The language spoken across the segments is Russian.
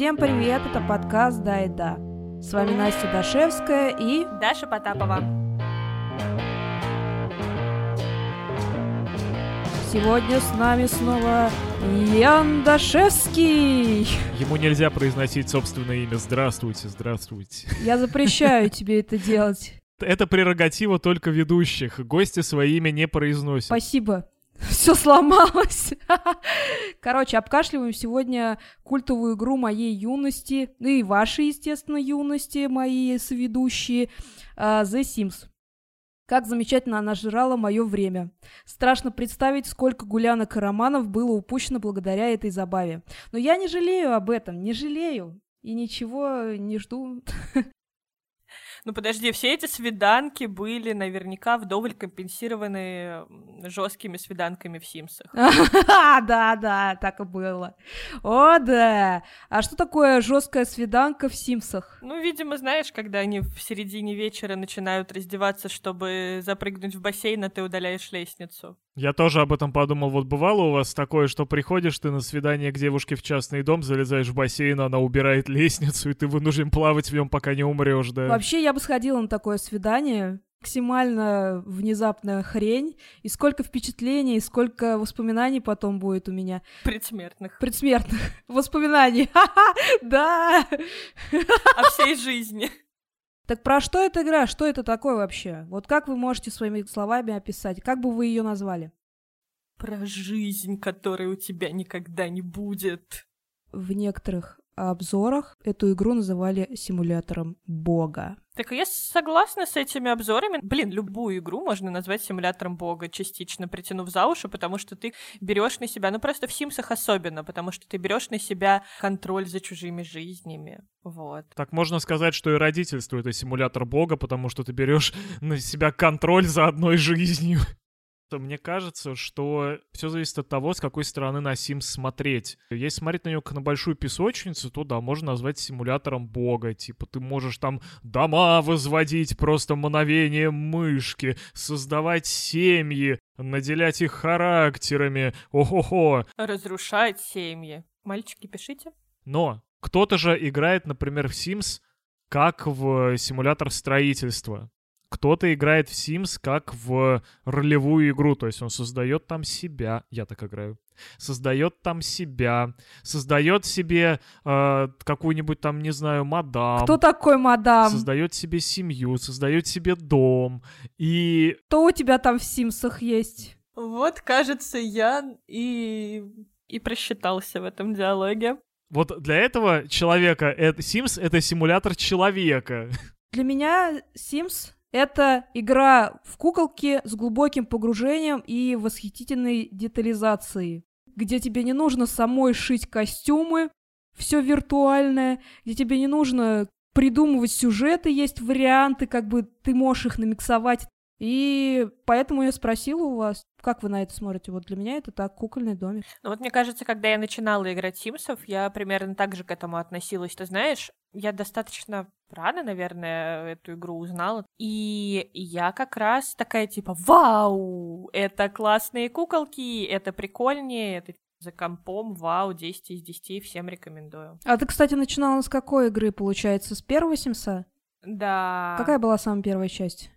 Всем привет, это подкаст «Да и да». С вами Настя Дашевская и... Даша Потапова. Сегодня с нами снова Ян Дашевский. Ему нельзя произносить собственное имя. Здравствуйте, здравствуйте. Я запрещаю тебе это делать. Это прерогатива только ведущих. Гости свои имя не произносят. Спасибо. Все сломалось. Короче, обкашливаем сегодня культовую игру моей юности, ну и вашей, естественно, юности, мои соведущие, uh, The Sims. Как замечательно она жрала мое время. Страшно представить, сколько гулянок и романов было упущено благодаря этой забаве. Но я не жалею об этом, не жалею. И ничего не жду. Ну подожди, все эти свиданки были наверняка вдоволь компенсированы жесткими свиданками в Симсах. Да, да, так и было. О, да. А что такое жесткая свиданка в Симсах? Ну, видимо, знаешь, когда они в середине вечера начинают раздеваться, чтобы запрыгнуть в бассейн, а ты удаляешь лестницу. Я тоже об этом подумал. Вот бывало у вас такое, что приходишь ты на свидание к девушке в частный дом, залезаешь в бассейн, она убирает лестницу, и ты вынужден плавать в нем, пока не умрешь, да? Вообще, я бы сходила на такое свидание. Максимально внезапная хрень. И сколько впечатлений, и сколько воспоминаний потом будет у меня. Предсмертных. Предсмертных воспоминаний. Да! О всей жизни. Так про что эта игра? Что это такое вообще? Вот как вы можете своими словами описать? Как бы вы ее назвали? Про жизнь, которой у тебя никогда не будет. В некоторых обзорах эту игру называли симулятором бога. Так я согласна с этими обзорами. Блин, любую игру можно назвать симулятором бога, частично притянув за уши, потому что ты берешь на себя, ну просто в Симсах особенно, потому что ты берешь на себя контроль за чужими жизнями. Вот. Так можно сказать, что и родительство это симулятор бога, потому что ты берешь на себя контроль за одной жизнью мне кажется, что все зависит от того, с какой стороны на Sims смотреть. Если смотреть на нее как на большую песочницу, то да, можно назвать симулятором бога. Типа ты можешь там дома возводить просто мановением мышки, создавать семьи, наделять их характерами. Ого-го. Разрушать семьи. Мальчики, пишите. Но кто-то же играет, например, в Sims как в симулятор строительства кто-то играет в Sims как в ролевую игру, то есть он создает там себя, я так играю, создает там себя, создает себе э, какую-нибудь там, не знаю, мадам. Кто такой мадам? Создает себе семью, создает себе дом. И... Кто у тебя там в Симсах есть? Вот, кажется, я и, и просчитался в этом диалоге. Вот для этого человека это, Sims — это симулятор человека. Для меня Sims это игра в куколки с глубоким погружением и восхитительной детализацией, где тебе не нужно самой шить костюмы, все виртуальное, где тебе не нужно придумывать сюжеты, есть варианты, как бы ты можешь их намиксовать и поэтому я спросила у вас, как вы на это смотрите? Вот для меня это так, кукольный домик. Ну вот мне кажется, когда я начинала играть Симсов, я примерно так же к этому относилась. Ты знаешь, я достаточно рано, наверное, эту игру узнала. И я как раз такая типа, вау, это классные куколки, это прикольнее, это за компом, вау, 10 из 10, всем рекомендую. А ты, кстати, начинала с какой игры, получается, с первого Симса? Да. Какая была самая первая часть?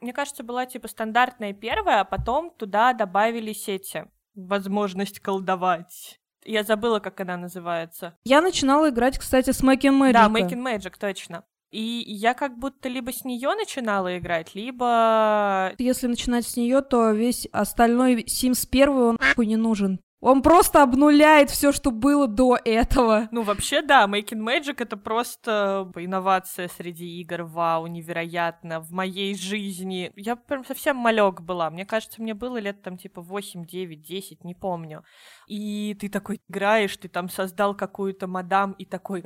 Мне кажется, была типа стандартная первая, а потом туда добавились эти возможность колдовать. Я забыла, как она называется. Я начинала играть, кстати, с Making Magic. Да, Making Magic, точно. И я как будто либо с нее начинала играть, либо... Если начинать с нее, то весь остальной Sims 1 он нахуй не нужен. Он просто обнуляет все, что было до этого. Ну, вообще, да, Making Magic — это просто инновация среди игр. Вау, невероятно. В моей жизни... Я прям совсем малек была. Мне кажется, мне было лет там типа 8, 9, 10, не помню. И ты такой играешь, ты там создал какую-то мадам и такой...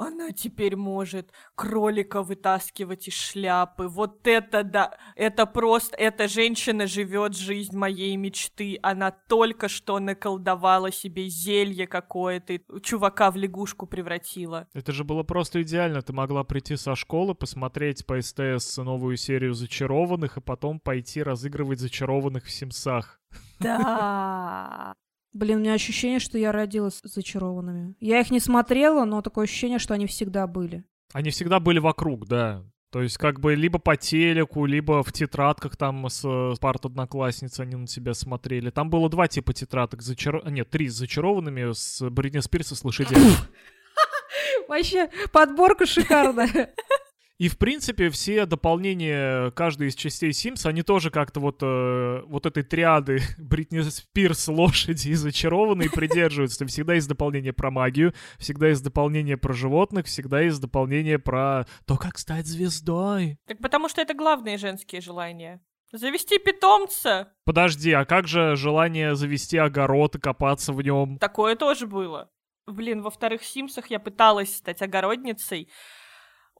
Она теперь может кролика вытаскивать из шляпы. Вот это да, это просто, эта женщина живет жизнь моей мечты. Она только что наколдовала себе зелье какое-то, чувака в лягушку превратила. Это же было просто идеально. Ты могла прийти со школы, посмотреть по СТС новую серию зачарованных, и потом пойти разыгрывать зачарованных в Симсах. Да. Блин, у меня ощущение, что я родилась с зачарованными. Я их не смотрела, но такое ощущение, что они всегда были. Они всегда были вокруг, да. То есть как бы либо по телеку, либо в тетрадках там с, с парт одноклассниц они на тебя смотрели. Там было два типа тетрадок. Зачар... Нет, три с зачарованными, с Бритни Спирс и с лошадями. Вообще, подборка шикарная. И, в принципе, все дополнения каждой из частей Sims, они тоже как-то вот, э, вот этой триады Бритни Спирс, лошади и зачарованные придерживаются. Всегда есть дополнение про магию, всегда есть дополнение про животных, всегда есть дополнение про то, как стать звездой. Так потому что это главные женские желания. Завести питомца. Подожди, а как же желание завести огород и копаться в нем? Такое тоже было. Блин, во вторых Симсах я пыталась стать огородницей,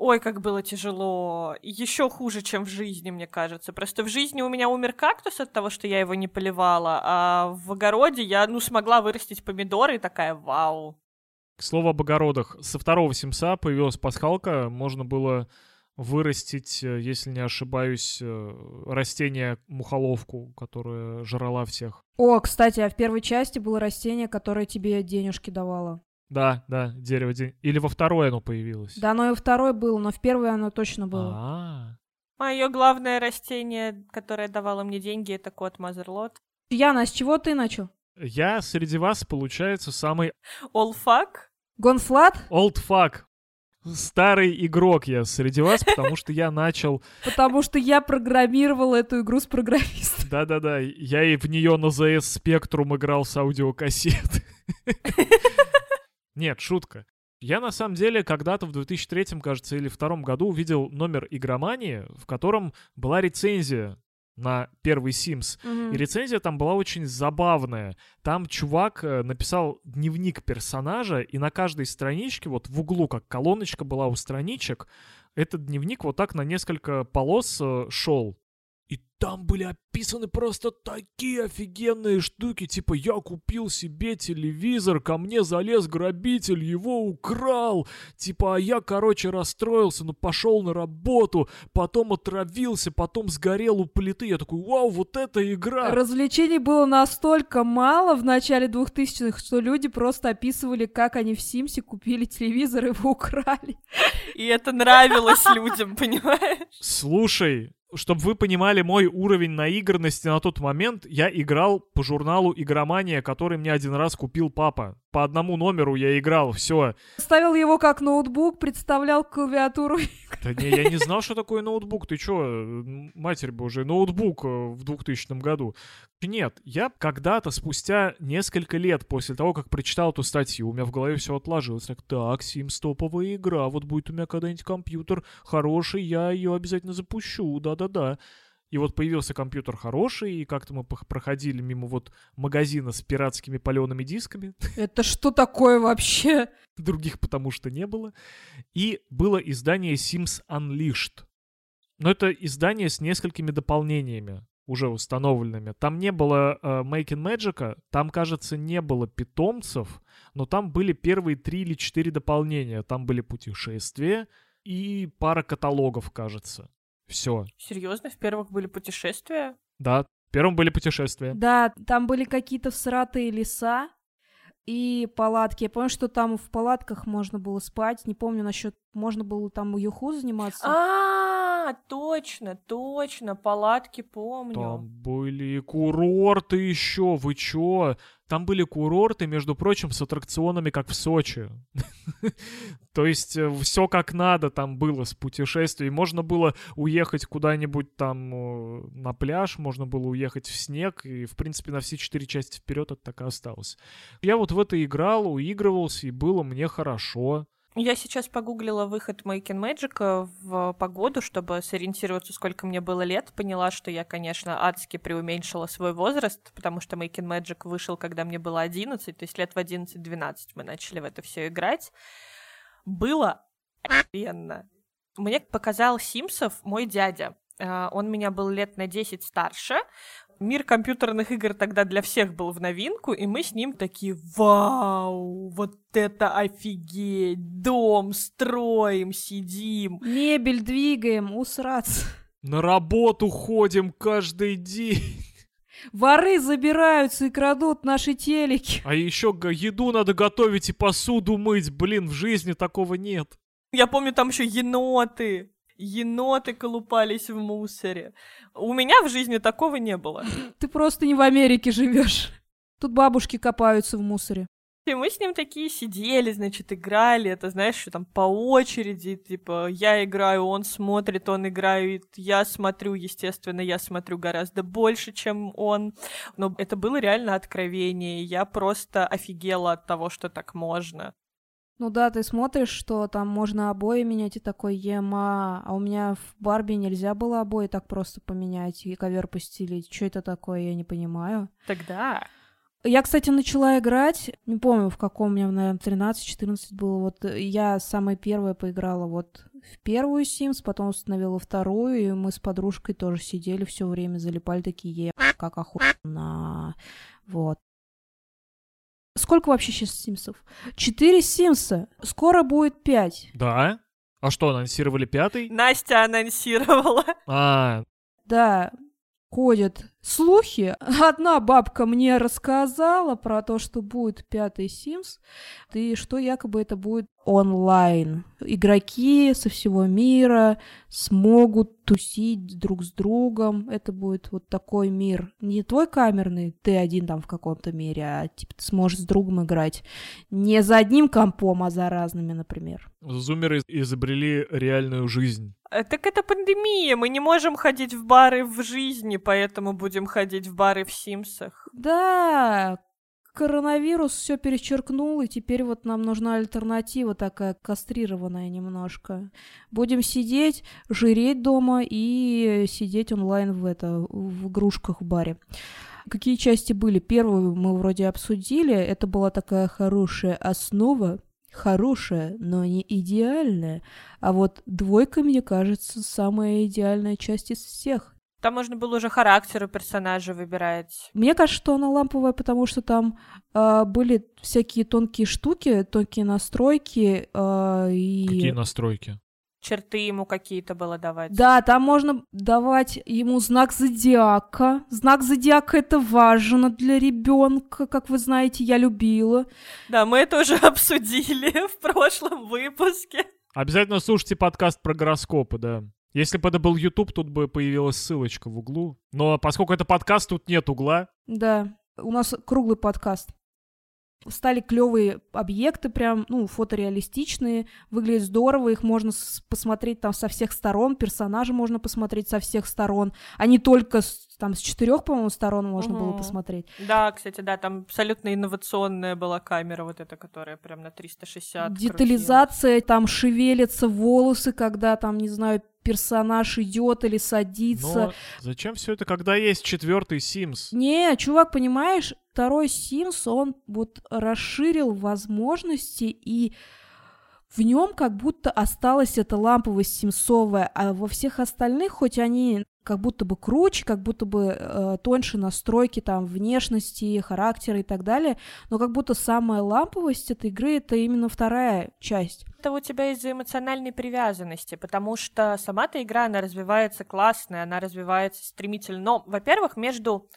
Ой, как было тяжело. Еще хуже, чем в жизни, мне кажется. Просто в жизни у меня умер кактус от того, что я его не поливала, а в огороде я, ну, смогла вырастить помидоры и такая, вау. К слову об огородах. Со второго Симса появилась пасхалка. Можно было вырастить, э, если не ошибаюсь, э, растение мухоловку, которое жрала всех. О, кстати, а в первой части было растение, которое тебе денежки давало. Да, да, дерево денег. Или во второй оно появилось? Да, оно и во второй было, но в первой оно точно было. А, Мое главное растение, которое давало мне деньги, это код motherlode. Яна, а с чего ты начал? Я среди вас, получается, самый old fuck? Гонфлат? old fuck. Старый игрок я среди вас, потому что я начал... Потому что я программировал эту игру с программистом. Да-да-да, я и в нее на ZS Spectrum играл с аудиокассет. Нет, шутка. Я на самом деле когда-то в 2003, кажется, или втором году увидел номер игромании, в котором была рецензия на первый Sims. Мгм. И рецензия там была очень забавная. Там чувак э, написал дневник персонажа, и на каждой страничке, вот в углу, как колоночка была у страничек, этот дневник вот так на несколько полос э, шел. Там были описаны просто такие офигенные штуки, типа я купил себе телевизор, ко мне залез грабитель, его украл, типа а я, короче, расстроился, но пошел на работу, потом отравился, потом сгорел у плиты, я такой, вау, вот это игра! Развлечений было настолько мало в начале 2000-х, что люди просто описывали, как они в Симсе купили телевизор и его украли. И это нравилось людям, понимаешь? Слушай, чтобы вы понимали мой уровень наигранности на тот момент, я играл по журналу «Игромания», который мне один раз купил папа. По одному номеру я играл, все. Ставил его как ноутбук, представлял клавиатуру. Да не, я не знал, что такое ноутбук. Ты чё, матерь божья, ноутбук э, в 2000 году. Нет, я когда-то, спустя несколько лет после того, как прочитал эту статью, у меня в голове все отложилось. Так, так, Sims топовая игра, вот будет у меня когда-нибудь компьютер хороший, я ее обязательно запущу, да-да-да. И вот появился компьютер хороший, и как-то мы проходили мимо вот магазина с пиратскими палеными дисками, Это что такое вообще? других потому что не было. И было издание Sims Unleashed. Но это издание с несколькими дополнениями, уже установленными. Там не было э, Making Magic, там, кажется, не было питомцев, но там были первые три или четыре дополнения. Там были путешествия и пара каталогов, кажется. Все. Серьезно, в первых были путешествия? Да, в первом были путешествия. Да, там были какие-то всратые леса и палатки. Я помню, что там в палатках можно было спать. Не помню насчет, можно было там юху заниматься. А, точно, точно, палатки помню. Там были курорты еще, вы чё? Там были курорты, между прочим, с аттракционами, как в Сочи. То есть все как надо там было с путешествием. Можно было уехать куда-нибудь там э, на пляж, можно было уехать в снег, и, в принципе, на все четыре части вперед это так и осталось. Я вот в это играл, уигрывался, и было мне хорошо. Я сейчас погуглила выход Making Magic в погоду, чтобы сориентироваться, сколько мне было лет. Поняла, что я, конечно, адски преуменьшила свой возраст, потому что Making Magic вышел, когда мне было 11, то есть лет в 11-12 мы начали в это все играть. Было охуенно. Мне показал Симсов мой дядя. А, Он меня был лет на 10 старше. Мир компьютерных игр тогда для всех был в новинку, и мы с ним такие, вау, вот это офигеть, дом строим, сидим. Мебель двигаем, усраться. На работу ходим каждый день. Воры забираются и крадут наши телеки. А еще еду надо готовить и посуду мыть. Блин, в жизни такого нет. Я помню, там еще еноты. Еноты колупались в мусоре. У меня в жизни такого не было. Ты просто не в Америке живешь. Тут бабушки копаются в мусоре. И мы с ним такие сидели, значит, играли, это, знаешь, что там по очереди, типа, я играю, он смотрит, он играет, я смотрю, естественно, я смотрю гораздо больше, чем он, но это было реально откровение, я просто офигела от того, что так можно. Ну да, ты смотришь, что там можно обои менять, и такой, ема, а у меня в Барби нельзя было обои так просто поменять и ковер постелить. Что это такое, я не понимаю. Тогда Я, кстати, начала играть, не помню, в каком у меня, наверное, 13-14 было. Вот э, я самая первая поиграла вот в первую Sims, потом установила вторую, и мы с подружкой тоже сидели все время, залипали такие, е, как охуенно. Вот. Сколько вообще сейчас Симсов? Четыре Симса. Скоро будет пять. Да? А что, анонсировали пятый? Настя анонсировала. А, Да, ходят слухи. Одна бабка мне рассказала про то, что будет пятый Sims, и что якобы это будет онлайн. Игроки со всего мира смогут тусить друг с другом. Это будет вот такой мир. Не твой камерный, ты один там в каком-то мире, а типа ты сможешь с другом играть. Не за одним компом, а за разными, например. зумеры изобрели реальную жизнь. Э, Так это пандемия, мы не можем ходить в бары в жизни, поэтому будем ходить в бары в Симсах. Да, коронавирус все перечеркнул, и теперь вот нам нужна альтернатива такая кастрированная немножко. Будем сидеть, жиреть дома и сидеть онлайн в это в игрушках в баре. Какие части были? Первую мы вроде обсудили. Это была такая хорошая основа. Хорошая, но не идеальная. А вот двойка, мне кажется, самая идеальная часть из всех. Там можно было уже характер у персонажа выбирать. Мне кажется, что она ламповая, потому что там а, были всякие тонкие штуки, тонкие настройки а, и... Какие настройки? Черты ему какие-то было давать. Да, там можно давать ему знак зодиака. Знак зодиака это важно для ребенка, как вы знаете, я любила. Да, мы это уже обсудили в прошлом выпуске. Обязательно слушайте подкаст про гороскопы, да. Если бы это был YouTube, тут бы появилась ссылочка в углу. Но поскольку это подкаст, тут нет угла. Да, у нас круглый подкаст. Стали клевые объекты, прям, ну, фотореалистичные, выглядят здорово, их можно с- посмотреть там со всех сторон, персонажа можно посмотреть со всех сторон, а не только с, там с четырех, по-моему, сторон можно было Мгм. посмотреть. Да, кстати, да, там абсолютно инновационная была камера, вот эта, которая прям на 360 Детализация, там шевелятся волосы, когда там, не знаю, персонаж идет или садится. Но зачем все это, когда есть четвертый Sims? Не, чувак, понимаешь, второй Sims, он вот расширил возможности, и в нем как будто осталась эта ламповость симсовая, а во всех остальных, хоть они как будто бы круче, как будто бы э, тоньше настройки там внешности, характера и так далее, но как будто самая ламповость этой игры это именно вторая часть. Это у тебя из-за эмоциональной привязанности, потому что сама-то игра, она развивается классно, она развивается стремительно. Но, во-первых, между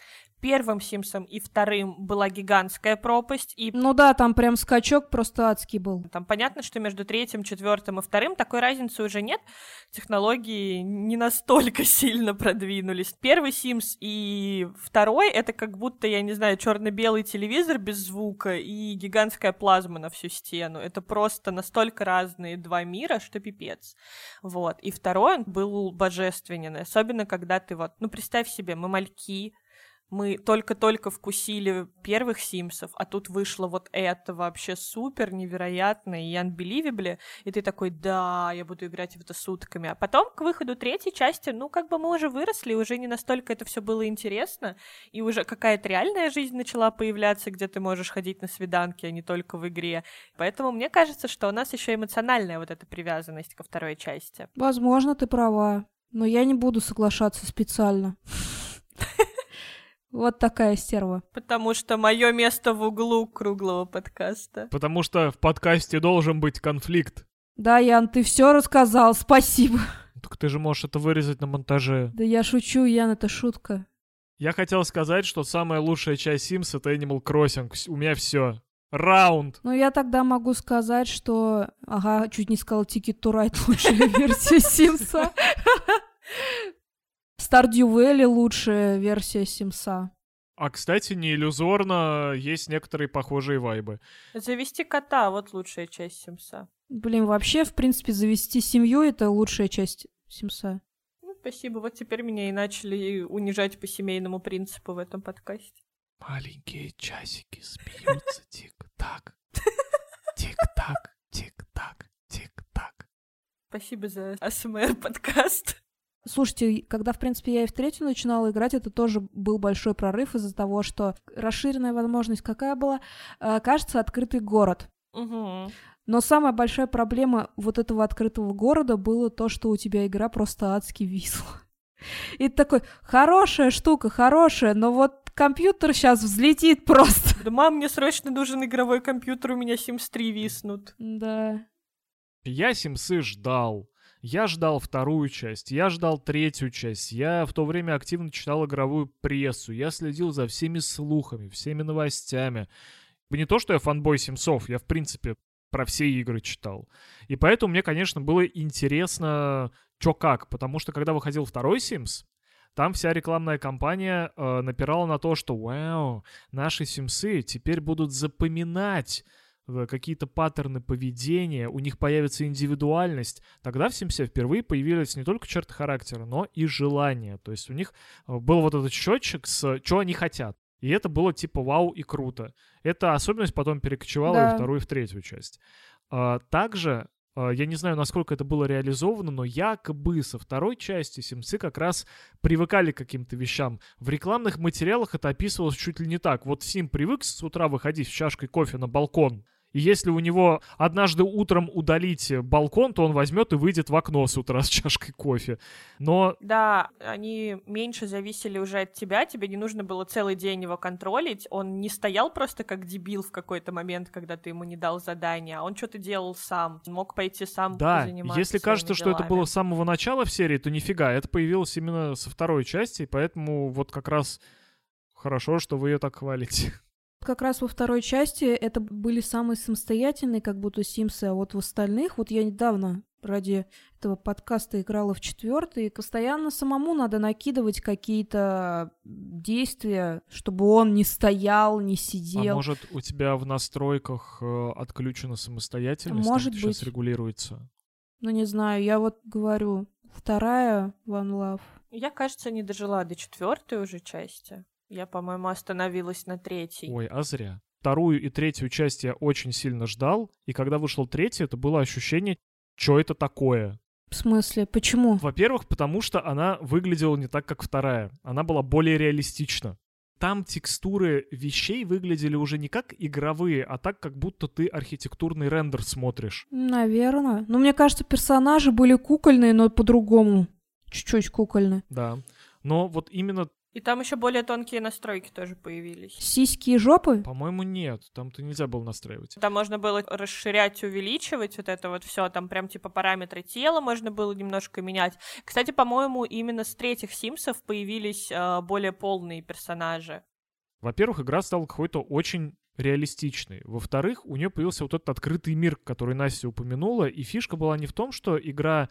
первым Симсом и вторым была гигантская пропасть, и Ну да, там прям скачок просто адский был. Там понятно, что между третьим, четвертым и вторым такой разницы уже нет. Технологии не настолько сильно продвинулись. Первый Sims и второй это как будто, я не знаю, черно-белый телевизор без звука и гигантская плазма на всю стену. Это просто настолько разные два мира, что пипец. Вот. И второй он был божественен. Особенно, когда ты вот, ну, представь себе, мы мальки, мы только-только вкусили первых Симсов, а тут вышло вот это вообще супер, невероятно и unbelievable, и ты такой, да, я буду играть в это сутками. А потом к выходу третьей части, ну, как бы мы уже выросли, уже не настолько это все было интересно, и уже какая-то реальная жизнь начала появляться, где ты можешь ходить на свиданки, а не только в игре. Поэтому мне кажется, что у нас еще эмоциональная вот эта привязанность ко второй части. Возможно, ты права, но я не буду соглашаться специально. Вот такая стерва. Потому что мое место в углу круглого подкаста. Потому что в подкасте должен быть конфликт. Да, Ян, ты все рассказал, спасибо. Так ты же можешь это вырезать на монтаже. Да я шучу, Ян, это шутка. Я хотел сказать, что самая лучшая часть Sims — это Animal Crossing. У меня все. Раунд. Ну, я тогда могу сказать, что... Ага, чуть не Ticket to Ride лучшая версия Симса. Stardew Valley лучшая версия Симса. А, кстати, не иллюзорно, есть некоторые похожие вайбы. Завести кота — вот лучшая часть Симса. Блин, вообще, в принципе, завести семью — это лучшая часть Симса. Ну, спасибо. Вот теперь меня и начали унижать по семейному принципу в этом подкасте. Маленькие часики смеются тик-так, тик-так, тик-так, тик-так. Спасибо за АСМР подкаст. Слушайте, когда, в принципе, я и в третью начинала играть, это тоже был большой прорыв из-за того, что расширенная возможность какая была? Э, кажется, открытый город. Угу. Но самая большая проблема вот этого открытого города было то, что у тебя игра просто адски висла. И ты такой, хорошая штука, хорошая, но вот компьютер сейчас взлетит просто. Да, мам, мне срочно нужен игровой компьютер, у меня Sims 3 виснут. Да. Я Симсы ждал. Я ждал вторую часть, я ждал третью часть, я в то время активно читал игровую прессу, я следил за всеми слухами, всеми новостями. Не то, что я фанбой Симсов, я, в принципе, про все игры читал. И поэтому мне, конечно, было интересно, чё как, потому что когда выходил второй Sims, там вся рекламная кампания э, напирала на то, что «Вау, наши Симсы теперь будут запоминать какие-то паттерны поведения, у них появится индивидуальность». Тогда в Симсе впервые появились не только черты характера, но и желания. То есть у них э, был вот этот счетчик с «что они хотят». И это было типа вау и круто. Эта особенность потом перекочевала и Да. во вторую, и в третью часть. А, также, а, я не знаю, насколько это было реализовано, но якобы со второй части Симсы как раз привыкали к каким-то вещам. В рекламных материалах это описывалось чуть ли не так. Вот Сим привык с утра выходить с чашкой кофе на балкон, и если у него однажды утром удалить балкон, то он возьмет и выйдет в окно с утра с чашкой кофе. Но Да, они меньше зависели уже от тебя, тебе не нужно было целый день его контролить, он не стоял просто как дебил в какой-то момент, когда ты ему не дал задания, а он что-то делал сам, мог пойти сам Да, заниматься если кажется, своими что это было делами. с самого начала в серии, то нифига, это появилось именно со второй части, поэтому вот как раз хорошо, что вы ее так хвалите. Как раз во второй части это были самые самостоятельные, как будто Симсы, а вот в остальных, вот я недавно ради этого подкаста играла в четвертый, и постоянно самому надо накидывать какие-то действия, чтобы он не стоял, не А сидел. может, у тебя в настройках э, отключена самостоятельность? Может сейчас быть. регулируется. Ну, не знаю, я вот говорю, вторая One Love. Я, кажется, не дожила до четвертой уже части. Я, по-моему, остановилась на третьей. Ой, а зря. Вторую и третью часть я очень сильно ждал, и когда вышел третий, это было ощущение, что это такое. В смысле, почему? Во-первых, потому что она выглядела не так, как вторая. Она была более реалистична. Там текстуры вещей выглядели уже не как игровые, а так, как будто ты архитектурный рендер смотришь. Наверное. Ну, мне кажется, персонажи были кукольные, но по-другому. Чуть-чуть кукольные. Да. Но вот именно, И там еще более тонкие настройки тоже появились. Сиськи и жопы? по-моему, нет. Там-то нельзя было настраивать. Там можно было расширять, увеличивать вот это вот все, там прям типа параметры тела можно было немножко менять. Кстати, по-моему, именно с третьих Симсов появились э, более полные персонажи. Во-первых, игра стала какой-то очень реалистичной. Во-вторых, у нее появился вот этот открытый мир, который Настя упомянула, и фишка была не в том, что игра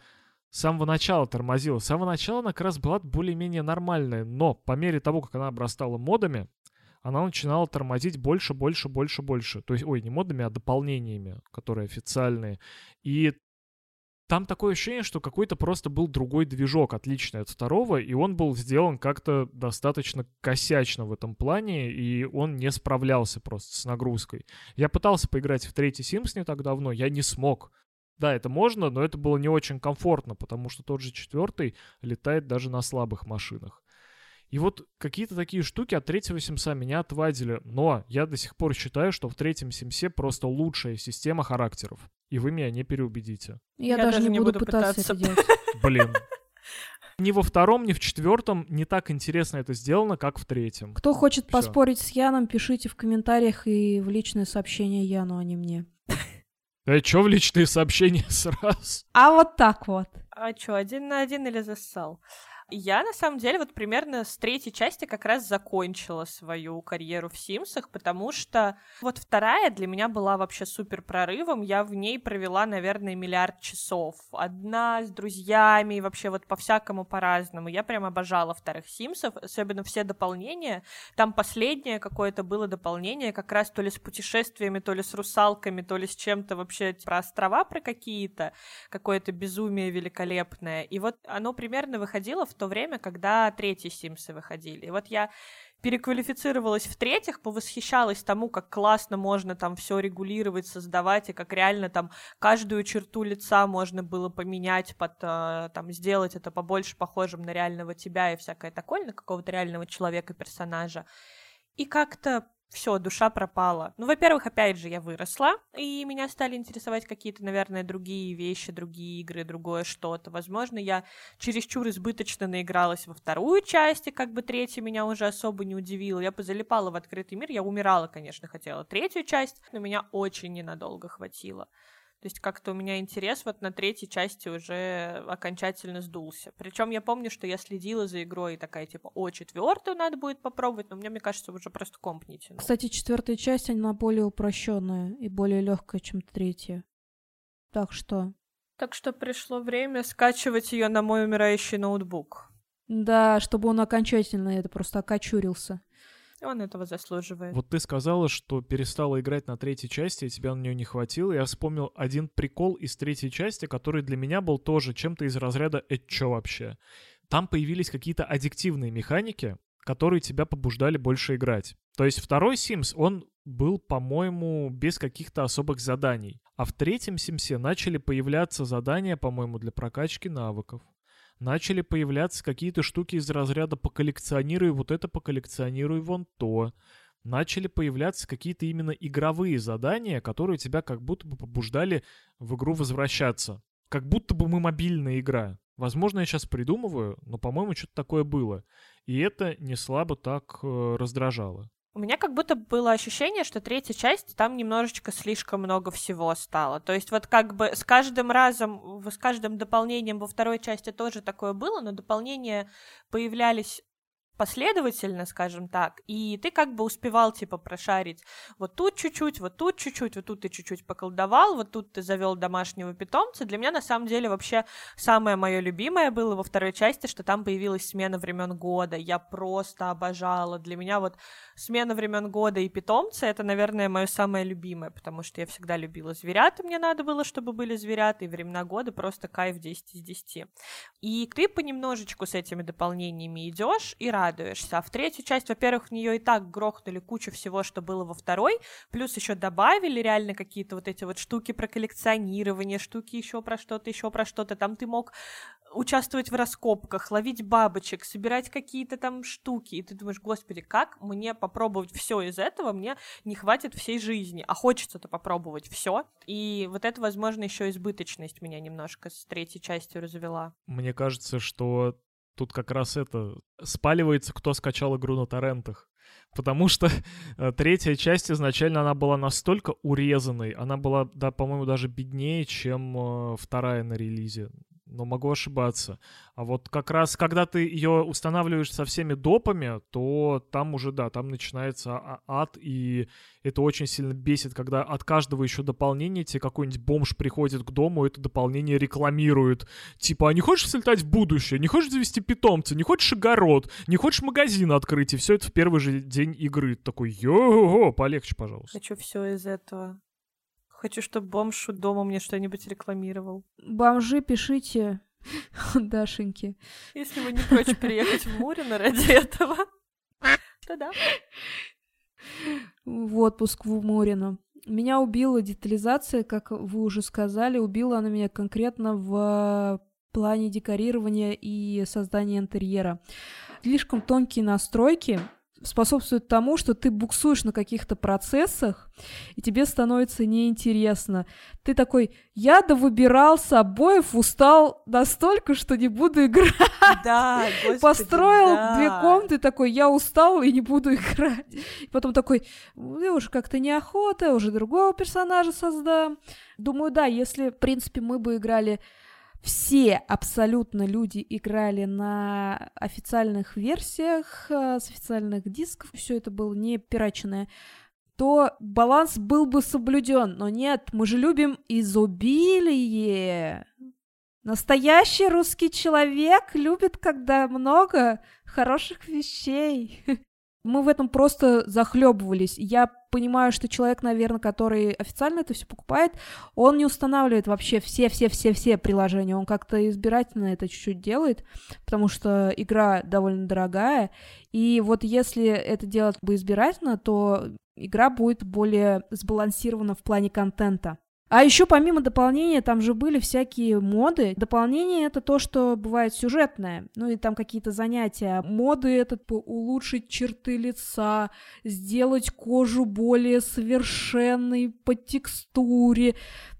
с самого начала тормозила. С самого начала она как раз была более-менее нормальная, но по мере того, как она обрастала модами, она начинала тормозить больше, больше, больше, больше. То есть, ой, не модами, а дополнениями, которые официальные. И там такое ощущение, что какой-то просто был другой движок, отличный от второго, и он был сделан как-то достаточно косячно в этом плане, и он не справлялся просто с нагрузкой. Я пытался поиграть в третий Sims не так давно, я не смог. Да, это можно, но это было не очень комфортно, потому что тот же четвертый летает даже на слабых машинах. И вот какие-то такие штуки от третьего Симса меня отвадили, но я до сих пор считаю, что в третьем Симсе просто лучшая система характеров, и вы меня не переубедите. Я, даже, не буду, пытаться, пытаться. это делать. Блин. Ни во втором, ни в четвертом не так интересно это сделано, как в третьем. Кто хочет Всё. поспорить с Яном, пишите в комментариях и в личное сообщение Яну, а не мне. А чё в личные сообщения сразу? А вот так вот. А чё, один на один или зассал? Я, на самом деле, вот примерно с третьей части как раз закончила свою карьеру в Симсах, потому что вот вторая для меня была вообще супер прорывом. Я в ней провела, наверное, миллиард часов. Одна с друзьями, вообще вот по-всякому по-разному. Я прям обожала вторых Симсов, особенно все дополнения. Там последнее какое-то было дополнение, как раз то ли с путешествиями, то ли с русалками, то ли с чем-то вообще про острова про какие-то, какое-то безумие великолепное. И вот оно примерно выходило в то время, когда третьи Симсы выходили. И вот я переквалифицировалась в третьих, повосхищалась тому, как классно можно там все регулировать, создавать, и как реально там каждую черту лица можно было поменять под, э, там, сделать это побольше похожим на реального тебя и всякое такое, на какого-то реального человека, персонажа. И как-то все, душа пропала. Ну, во-первых, опять же, я выросла, и меня стали интересовать какие-то, наверное, другие вещи, другие игры, другое что-то. Возможно, я чересчур избыточно наигралась во вторую часть, и как бы третья меня уже особо не удивила. Я позалипала в открытый мир, я умирала, конечно, хотела третью часть, но меня очень ненадолго хватило. То есть как-то у меня интерес вот на третьей части уже окончательно сдулся. Причем я помню, что я следила за игрой и такая типа, о, четвертую надо будет попробовать, но мне, мне кажется, уже просто комп не тянул. Кстати, четвертая часть, она более упрощенная и более легкая, чем третья. Так что... Так что пришло время скачивать ее на мой умирающий ноутбук. Да, чтобы он окончательно это просто окочурился. Он этого заслуживает. Вот ты сказала, что перестала играть на третьей части, и тебя на нее не хватило. Я вспомнил один прикол из третьей части, который для меня был тоже чем-то из разряда «это чё вообще?». Там появились какие-то аддиктивные механики, которые тебя побуждали больше играть. То есть второй Sims, он был, по-моему, без каких-то особых заданий. А в третьем Симсе начали появляться задания, по-моему, для прокачки навыков начали появляться какие-то штуки из разряда «поколлекционируй вот это, поколлекционируй вон то». Начали появляться какие-то именно игровые задания, которые тебя как будто бы побуждали в игру возвращаться. Как будто бы мы мобильная игра. Возможно, я сейчас придумываю, но, по-моему, что-то такое было. И это не слабо так э, раздражало. У меня как будто было ощущение, что третья часть там немножечко слишком много всего стало. То есть вот как бы с каждым разом, с каждым дополнением во второй части тоже такое было, но дополнения появлялись последовательно, скажем так, и ты как бы успевал, типа, прошарить вот тут чуть-чуть, вот тут чуть-чуть, вот тут ты чуть-чуть поколдовал, вот тут ты завел домашнего питомца. Для меня, на самом деле, вообще самое мое любимое было во второй части, что там появилась смена времен года. Я просто обожала. Для меня вот смена времен года и питомцы это, наверное, мое самое любимое, потому что я всегда любила зверят, и мне надо было, чтобы были зверята, и времена года просто кайф 10 из 10. И ты понемножечку с этими дополнениями идешь и радуешься. А в третью часть, во-первых, в нее и так грохнули кучу всего, что было во второй, плюс еще добавили реально какие-то вот эти вот штуки про коллекционирование, штуки еще про что-то, еще про что-то. Там ты мог участвовать в раскопках, ловить бабочек, собирать какие-то там штуки, и ты думаешь, господи, как мне попробовать все из этого, мне не хватит всей жизни, а хочется-то попробовать все. И вот это, возможно, еще избыточность меня немножко с третьей частью развела. Мне кажется, что тут как раз это спаливается, кто скачал игру на торрентах. Потому что э, третья часть изначально она была настолько урезанной, она была, да, по-моему, даже беднее, чем э, вторая на релизе но могу ошибаться. А вот как раз, когда ты ее устанавливаешь со всеми допами, то там уже, да, там начинается а, ад, и это очень сильно бесит, когда от каждого еще дополнения тебе какой-нибудь бомж приходит к дому, это дополнение рекламирует. Типа, а не хочешь слетать в будущее? Не хочешь завести питомца? Не хочешь огород? Не хочешь магазин открыть? И все это в первый же день игры. Такой, йо-го, полегче, пожалуйста. Хочу все из этого. Хочу, чтобы бомж у дома мне что-нибудь рекламировал. Бомжи, пишите Дашеньки. Если вы не прочь приехать в Мурино ради этого, то да. В отпуск в Мурино. Меня убила детализация, как вы уже сказали. Убила она меня конкретно в плане декорирования и создания интерьера. Слишком тонкие настройки, способствует тому, что ты буксуешь на каких-то процессах, и тебе становится неинтересно. Ты такой, я довыбирался обоев, устал настолько, что не буду играть. Да, господи, Построил да. две комнаты, такой, я устал и не буду играть. И потом такой, ну, уже как-то неохота, уже другого персонажа создам. Думаю, да, если, в принципе, мы бы играли все абсолютно люди играли на официальных версиях, э, с официальных дисков, все это было не пираченное, то баланс был бы соблюден. Но нет, мы же любим изобилие. Настоящий русский человек любит, когда много хороших вещей. Мы в этом просто захлебывались. Я понимаю, что человек, наверное, который официально это все покупает, он не устанавливает вообще все-все-все-все приложения. Он как-то избирательно это чуть-чуть делает, потому что игра довольно дорогая. И вот если это делать бы избирательно, то игра будет более сбалансирована в плане контента. А еще помимо дополнения там же были всякие моды. Дополнение это то, что бывает сюжетное. Ну и там какие-то занятия. Моды это улучшить черты лица, сделать кожу более совершенной по текстуре.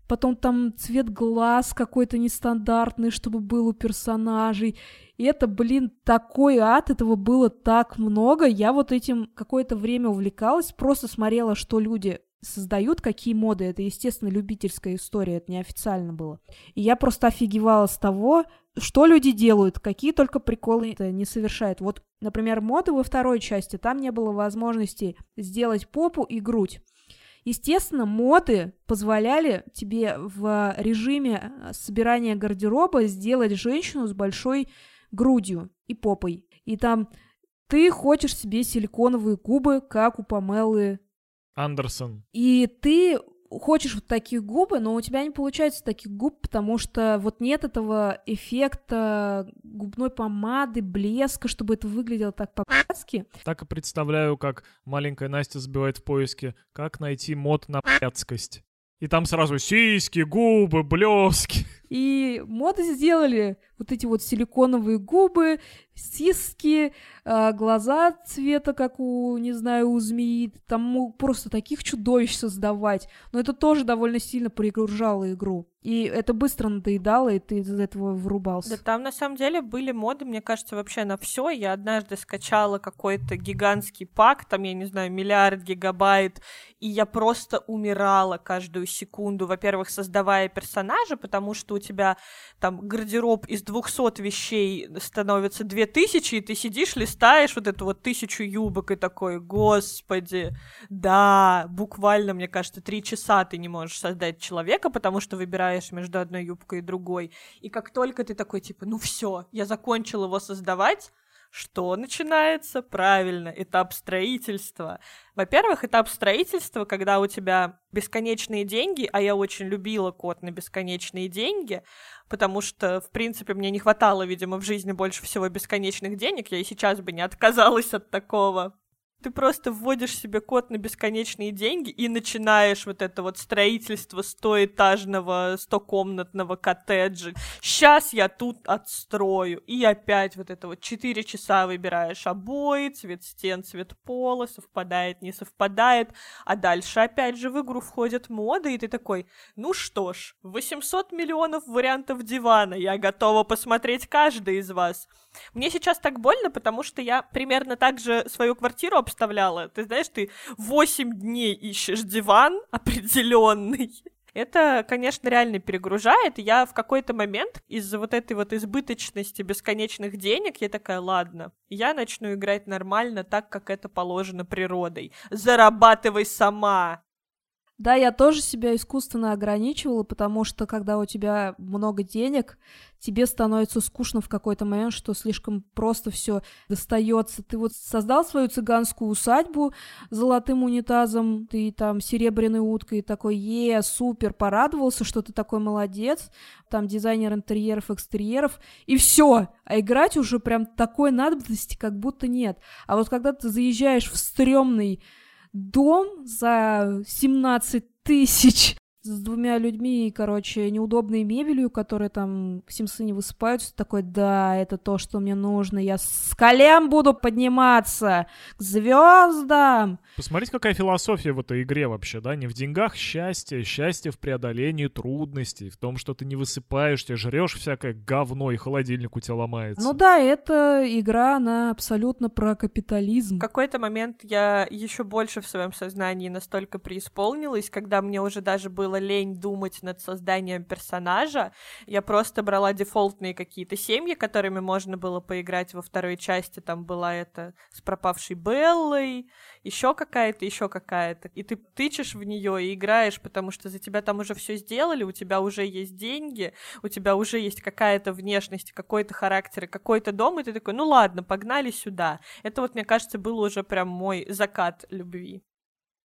Потом там цвет глаз какой-то нестандартный, чтобы был у персонажей. И это, блин, такой ад, этого было так много. Я вот этим какое-то время увлекалась, просто смотрела, что люди создают, какие моды. Это, естественно, любительская история, это неофициально было. И я просто офигевала с того, что люди делают, какие только приколы не совершают. Вот, например, моды во второй части, там не было возможности сделать попу и грудь. Естественно, моды позволяли тебе в режиме собирания гардероба сделать женщину с большой грудью и попой. И там ты хочешь себе силиконовые губы, как у Памелы Андерсон. И ты хочешь вот таких губы, но у тебя не получается таких губ, потому что вот нет этого эффекта губной помады, блеска, чтобы это выглядело так по-пацки. Так и представляю, как маленькая Настя сбивает в поиске, как найти мод на пяцкость. И там сразу сиськи, губы, блески. И моды сделали вот эти вот силиконовые губы, сиски, а, глаза цвета, как у, не знаю, у змеи. Там просто таких чудовищ создавать. Но это тоже довольно сильно перегружало игру. И это быстро надоедало, и ты из этого врубался. Да там на самом деле были моды, мне кажется, вообще на все. Я однажды скачала какой-то гигантский пак, там, я не знаю, миллиард гигабайт, и я просто умирала каждую секунду. Во-первых, создавая персонажа, потому что у тебя там гардероб из 200 вещей становится 2000, и ты сидишь, листаешь вот эту вот тысячу юбок и такой, господи, да, буквально, мне кажется, три часа ты не можешь создать человека, потому что выбираешь между одной юбкой и другой. И как только ты такой, типа, ну все, я закончил его создавать, что начинается? Правильно, этап строительства. Во-первых, этап строительства, когда у тебя бесконечные деньги, а я очень любила код на бесконечные деньги, потому что, в принципе, мне не хватало, видимо, в жизни больше всего бесконечных денег, я и сейчас бы не отказалась от такого ты просто вводишь себе код на бесконечные деньги и начинаешь вот это вот строительство стоэтажного, стокомнатного коттеджа. Сейчас я тут отстрою. И опять вот это вот 4 часа выбираешь обои, цвет стен, цвет пола, совпадает, не совпадает. А дальше опять же в игру входят моды, и ты такой, ну что ж, 800 миллионов вариантов дивана, я готова посмотреть каждый из вас. Мне сейчас так больно, потому что я примерно так же свою квартиру обставляла. Ты знаешь, ты 8 дней ищешь диван определенный. Это, конечно, реально перегружает. Я в какой-то момент из-за вот этой вот избыточности бесконечных денег, я такая, ладно, я начну играть нормально, так, как это положено природой. Зарабатывай сама. Да, я тоже себя искусственно ограничивала, потому что когда у тебя много денег, тебе становится скучно в какой-то момент, что слишком просто все достается. Ты вот создал свою цыганскую усадьбу золотым унитазом, ты там серебряной уткой такой, е, супер, порадовался, что ты такой молодец, там дизайнер интерьеров, экстерьеров, и все. А играть уже прям такой надобности как будто нет. А вот когда ты заезжаешь в стрёмный дом за 17 тысяч с двумя людьми и, короче, неудобной мебелью, которые там симсы не высыпаются, такой, да, это то, что мне нужно, я с колен буду подниматься к звездам. Посмотрите, какая философия в этой игре вообще, да, не в деньгах счастье, счастье в преодолении трудностей, в том, что ты не высыпаешься, жрешь всякое говно, и холодильник у тебя ломается. Ну да, это игра, она абсолютно про капитализм. В какой-то момент я еще больше в своем сознании настолько преисполнилась, когда мне уже даже было было лень думать над созданием персонажа, я просто брала дефолтные какие-то семьи, которыми можно было поиграть во второй части. Там была это с пропавшей Беллой, еще какая-то, еще какая-то. И ты тычешь в нее и играешь, потому что за тебя там уже все сделали, у тебя уже есть деньги, у тебя уже есть какая-то внешность, какой-то характер, какой-то дом, и ты такой, ну ладно, погнали сюда. Это вот, мне кажется, был уже прям мой закат любви.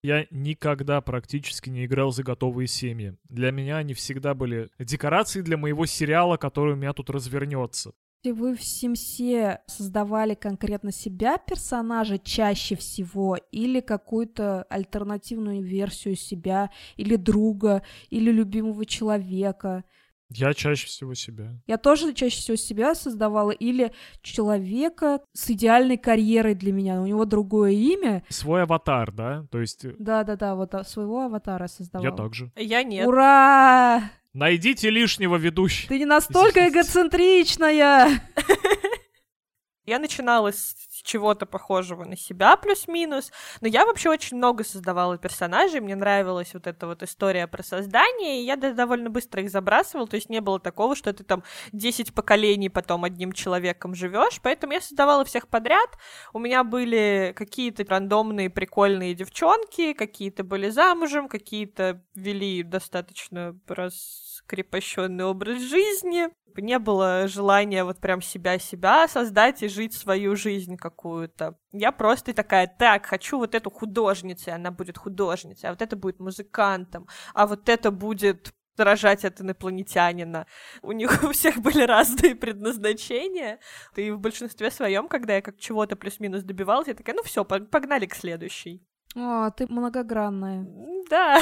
Я никогда практически не играл за готовые семьи. Для меня они всегда были декорацией для моего сериала, который у меня тут развернется. Вы в Симсе создавали конкретно себя персонажа чаще всего или какую-то альтернативную версию себя, или друга, или любимого человека? Я чаще всего себя. Я тоже чаще всего себя создавала или человека с идеальной карьерой для меня. У него другое имя. Свой аватар, да? То есть... э, Да-да-да, вот а, своего аватара создавала. Я также. Я нет. Ура! Найдите лишнего ведущего. Ты не настолько эгоцентричная! Я начинала с чего-то похожего на себя плюс-минус, но я вообще очень много создавала персонажей, мне нравилась вот эта вот история про создание, и я довольно быстро их забрасывала, то есть не было такого, что ты там 10 поколений потом одним человеком живешь, поэтому я создавала всех подряд, у меня были какие-то рандомные прикольные девчонки, какие-то были замужем, какие-то вели достаточно раскрепощенный образ жизни, не было желания вот прям себя-себя создать и жить свою жизнь какую-то. Я просто такая, так, хочу вот эту художницей, она будет художницей, а вот это будет музыкантом, а вот это будет рожать от инопланетянина. У них у всех были разные предназначения. И в большинстве своем, когда я как чего-то плюс-минус добивалась, я такая, ну все, погнали к следующей. О, ты многогранная. Да.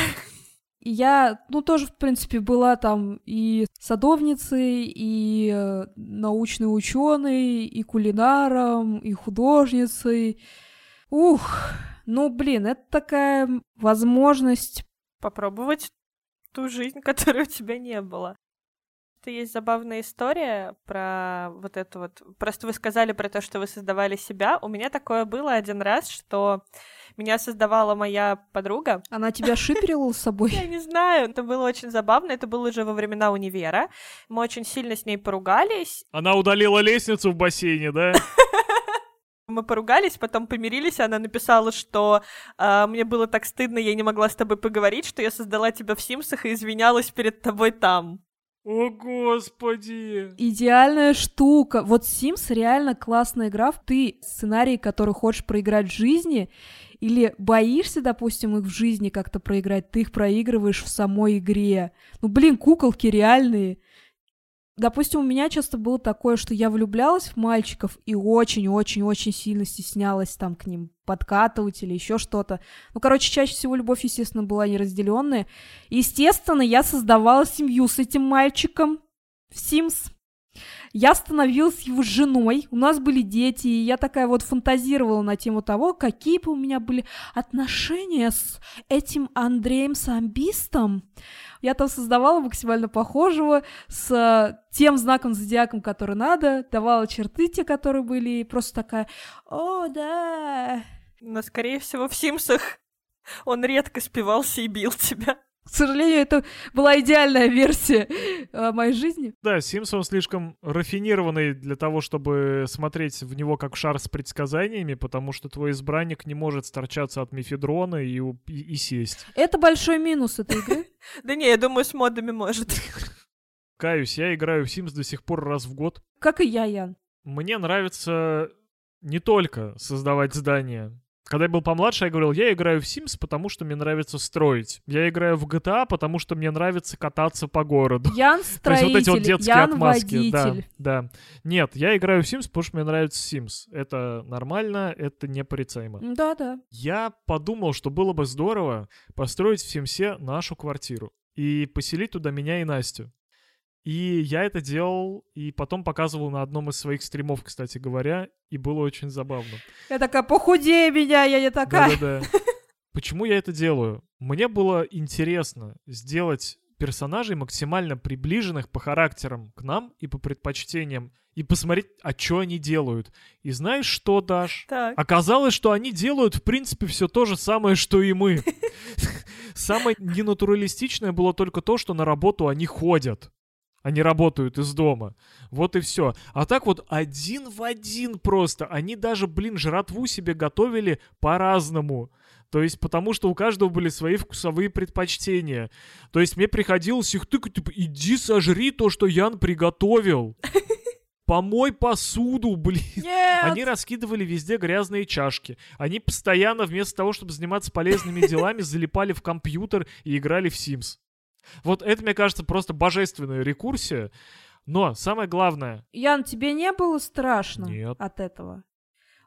Я, ну, тоже, в принципе, была там и садовницей, и э, научной ученой, и кулинаром, и художницей. Ух, ну, блин, это такая возможность попробовать ту жизнь, которой у тебя не было. Это есть забавная история про вот это вот. Просто вы сказали про то, что вы создавали себя. У меня такое было один раз, что меня создавала моя подруга. Она тебя шиперила с собой? Я не знаю, это было очень забавно. Это было уже во времена универа. Мы очень сильно с ней поругались. Она удалила лестницу в бассейне, да? Мы поругались, потом помирились, и она написала, что э, мне было так стыдно, я не могла с тобой поговорить, что я создала тебя в Симсах и извинялась перед тобой там. О, господи! Идеальная штука. Вот Sims реально классная игра. Ты сценарий, который хочешь проиграть в жизни, или боишься, допустим, их в жизни как-то проиграть, ты их проигрываешь в самой игре. Ну, блин, куколки реальные. Допустим, у меня часто было такое, что я влюблялась в мальчиков и очень-очень-очень сильно стеснялась там к ним подкатывать или еще что-то. Ну, короче, чаще всего любовь, естественно, была неразделенная. Естественно, я создавала семью с этим мальчиком в Sims. Я становилась его женой, у нас были дети, и я такая вот фантазировала на тему того, какие бы у меня были отношения с этим Андреем Самбистом. Я там создавала максимально похожего с э, тем знаком зодиаком, который надо, давала черты те, которые были, и просто такая, о, да. Но, скорее всего, в Симсах он редко спивался и бил тебя. К сожалению, это была идеальная версия э, моей жизни. Да, Симпсон слишком рафинированный для того, чтобы смотреть в него как в шар с предсказаниями, потому что твой избранник не может сторчаться от мефедрона и, у- и, и сесть. Это большой минус этой игры. Да не, я думаю, с модами может. Каюсь, я играю в Sims до сих пор раз в год. Как и я, Ян. Мне нравится не только создавать здания. Когда я был помладше, я говорил, я играю в Sims, потому что мне нравится строить. Я играю в GTA, потому что мне нравится кататься по городу. Ян То есть вот эти вот строитель, детские Ян отмазки. Да, да. Нет, я играю в Sims, потому что мне нравится Sims. Это нормально, это непорицаемо. Да-да. Я подумал, что было бы здорово построить в Симсе нашу квартиру и поселить туда меня и Настю. И я это делал, и потом показывал на одном из своих стримов, кстати говоря, и было очень забавно. Я такая, похудее меня, я не такая. Да-да-да. Почему я это делаю? Мне было интересно сделать персонажей, максимально приближенных по характерам к нам и по предпочтениям, и посмотреть, а что они делают. И знаешь что, Даш? Так. Оказалось, что они делают, в принципе, все то же самое, что и мы. Самое ненатуралистичное было только то, что на работу они ходят. Они работают из дома. Вот и все. А так вот один в один просто. Они даже, блин, жратву себе готовили по-разному. То есть потому что у каждого были свои вкусовые предпочтения. То есть мне приходилось их тыкать, типа, иди сожри то, что Ян приготовил. Помой посуду, блин. Нет! Они раскидывали везде грязные чашки. Они постоянно, вместо того, чтобы заниматься полезными делами, залипали в компьютер и играли в Sims. Вот это, мне кажется, просто божественная рекурсия. Но самое главное... Ян, тебе не было страшно Нет. от этого?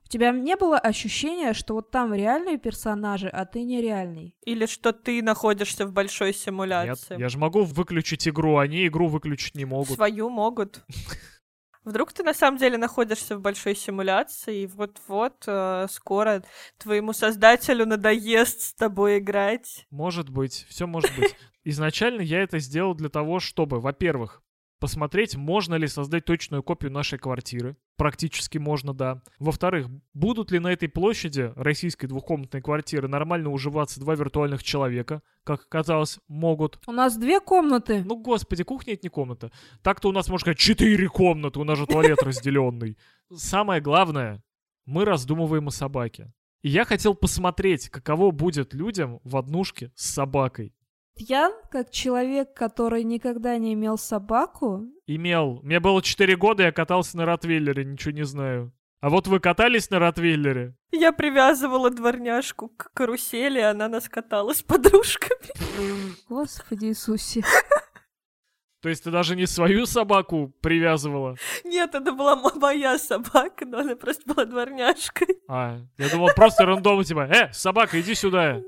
У тебя не было ощущения, что вот там реальные персонажи, а ты нереальный? Или что ты находишься в большой Нет, симуляции. я же могу выключить игру, они игру выключить не могут. Свою могут. Вдруг ты на самом деле находишься в большой симуляции, и вот-вот э, скоро твоему создателю надоест с тобой играть. Может быть, все может быть. Изначально я это сделал для того, чтобы, во-первых, посмотреть, можно ли создать точную копию нашей квартиры. Практически можно, да. Во-вторых, будут ли на этой площади российской двухкомнатной квартиры нормально уживаться два виртуальных человека, как оказалось, могут. У нас две комнаты. Ну, господи, кухня это не комната. Так-то у нас, можно сказать, четыре комнаты, у нас же туалет разделенный. Самое главное, мы раздумываем о собаке. И я хотел посмотреть, каково будет людям в однушке с собакой. Я, как человек, который никогда не имел собаку, Имел. Мне было 4 года, я катался на Ротвейлере, ничего не знаю. А вот вы катались на Ротвейлере? Я привязывала дворняжку к карусели, она нас катала с подружками. Господи Иисусе. То есть ты даже не свою собаку привязывала? Нет, это была мо- моя собака, но она просто была дворняжкой. А, я думал просто рандомно типа, э, собака, иди сюда.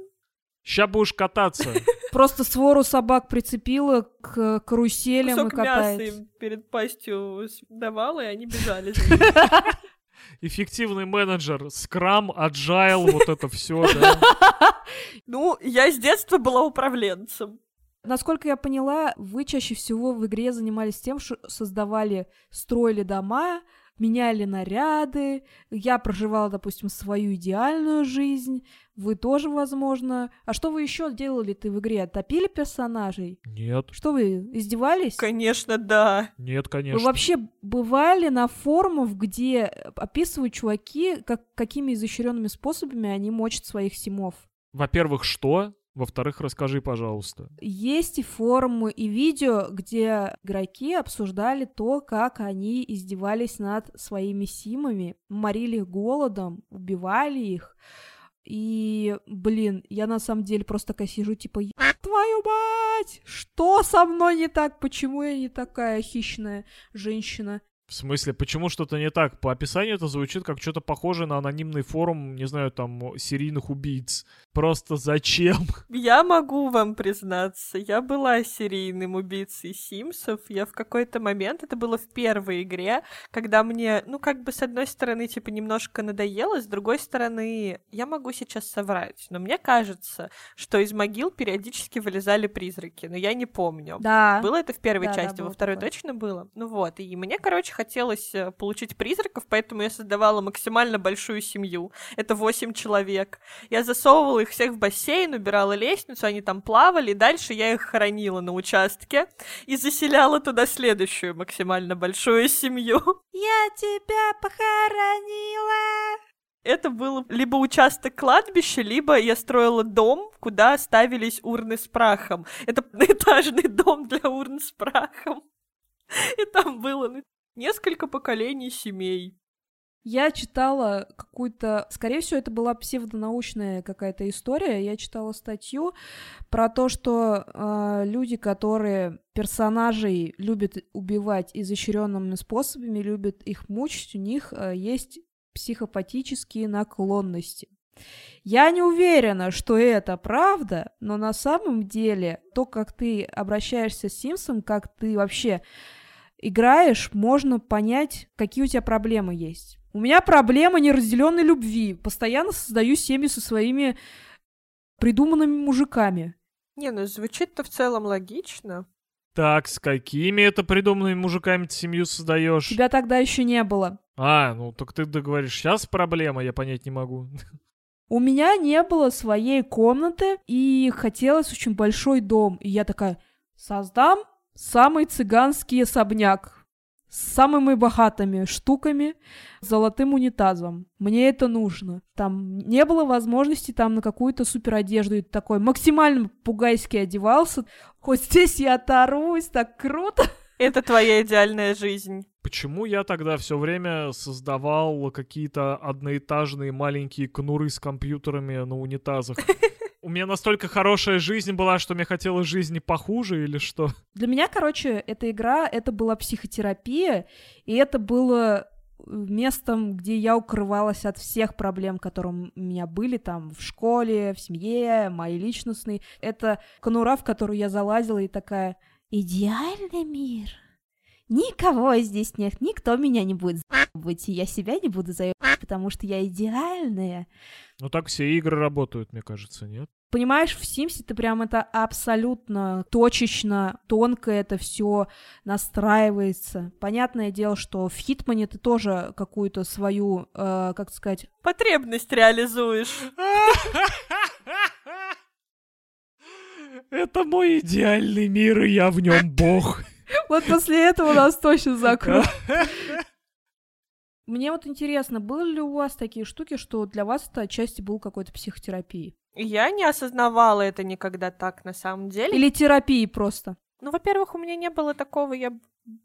Ща будешь кататься. Просто свору собак прицепила к каруселям Кусок и мяса катается. им перед пастью давала, и они бежали. за ним. Эффективный менеджер, скрам, agile, вот это все, да. Ну, я с детства была управленцем. Насколько я поняла, вы чаще всего в игре занимались тем, что создавали, строили дома, меняли наряды. Я проживала, допустим, свою идеальную жизнь. Вы тоже, возможно. А что вы еще делали ты в игре? Топили персонажей? Нет, Что вы, издевались? Конечно, да. нет, Вы конечно. вообще бывали на форумах, где описывают чуваки, как, какими изощренными способами они мочат своих симов? Во-первых, что? Во-вторых, расскажи, пожалуйста. Есть и форумы, и видео, где игроки обсуждали то, как они издевались над своими симами, морили их голодом, убивали их. И, блин, я на самом деле просто такая сижу, типа, «Еб твою мать! Что со мной не так? Почему я не такая хищная женщина? В смысле, почему что-то не так? По описанию это звучит как что-то похожее на анонимный форум, не знаю, там, серийных убийц. Просто зачем? Я могу вам признаться, я была серийным убийцей Симсов. Я в какой-то момент, это было в первой игре, когда мне, ну, как бы, с одной стороны, типа, немножко надоело, с другой стороны, я могу сейчас соврать, но мне кажется, что из могил периодически вылезали призраки, но я не помню. Да. Было это в первой Да, да, части, во было второй такое. точно было. Ну вот, и мне, короче, хотелось э, получить призраков, поэтому я создавала максимально большую семью. Это восемь человек. Я засовывала их всех в бассейн, убирала лестницу, они там плавали, и дальше я их хоронила на участке и заселяла туда следующую максимально большую семью. Я тебя похоронила. Это был либо участок кладбища, либо я строила дом, куда ставились урны с прахом. Это этажный дом для урн с прахом. И там было ну, несколько поколений семей. Я читала какую-то, скорее всего, это была псевдонаучная какая-то история. Я читала статью про то, что э, люди, которые персонажей любят убивать изощренными способами, любят их мучить, у них э, есть психопатические наклонности. Я не уверена, что это правда, но на самом деле то, как ты обращаешься с Симсом, как ты вообще играешь, можно понять, какие у тебя проблемы есть. У меня проблема неразделенной любви. Постоянно создаю семьи со своими придуманными мужиками. Не, ну звучит-то в целом логично. Так, с какими это придуманными мужиками ты семью создаешь? Тебя тогда еще не было. А, ну так ты договоришь, сейчас проблема, я понять не могу. У меня не было своей комнаты, и хотелось очень большой дом. И я такая, создам самый цыганский особняк с самыми богатыми штуками, золотым унитазом. Мне это нужно. Там не было возможности там на какую-то супер одежду. И такой максимально пугайски одевался. Хоть здесь я оторвусь, так круто. Это твоя идеальная жизнь. Почему я тогда все время создавал какие-то одноэтажные маленькие кнуры с компьютерами на унитазах? У меня настолько хорошая жизнь была, что мне хотелось жизни похуже или что? Для меня, короче, эта игра, это была психотерапия, и это было местом, где я укрывалась от всех проблем, которые у меня были там в школе, в семье, мои личностные. Это конура, в которую я залазила и такая «Идеальный мир». Никого здесь нет, никто меня не будет заебывать, и я себя не буду заебывать, потому что я идеальная. Ну так все игры работают, мне кажется, нет? Понимаешь, в Симсе ты прям это абсолютно точечно, тонко это все настраивается. Понятное дело, что в Хитмане ты тоже какую-то свою, э, как сказать... Потребность реализуешь. Это мой идеальный мир, и я в нем бог. Вот после этого нас точно закроют. Мне вот интересно, были ли у вас такие штуки, что для вас это отчасти был какой-то психотерапией? Я не осознавала это никогда так на самом деле. Или терапии просто? Ну, во-первых, у меня не было такого, я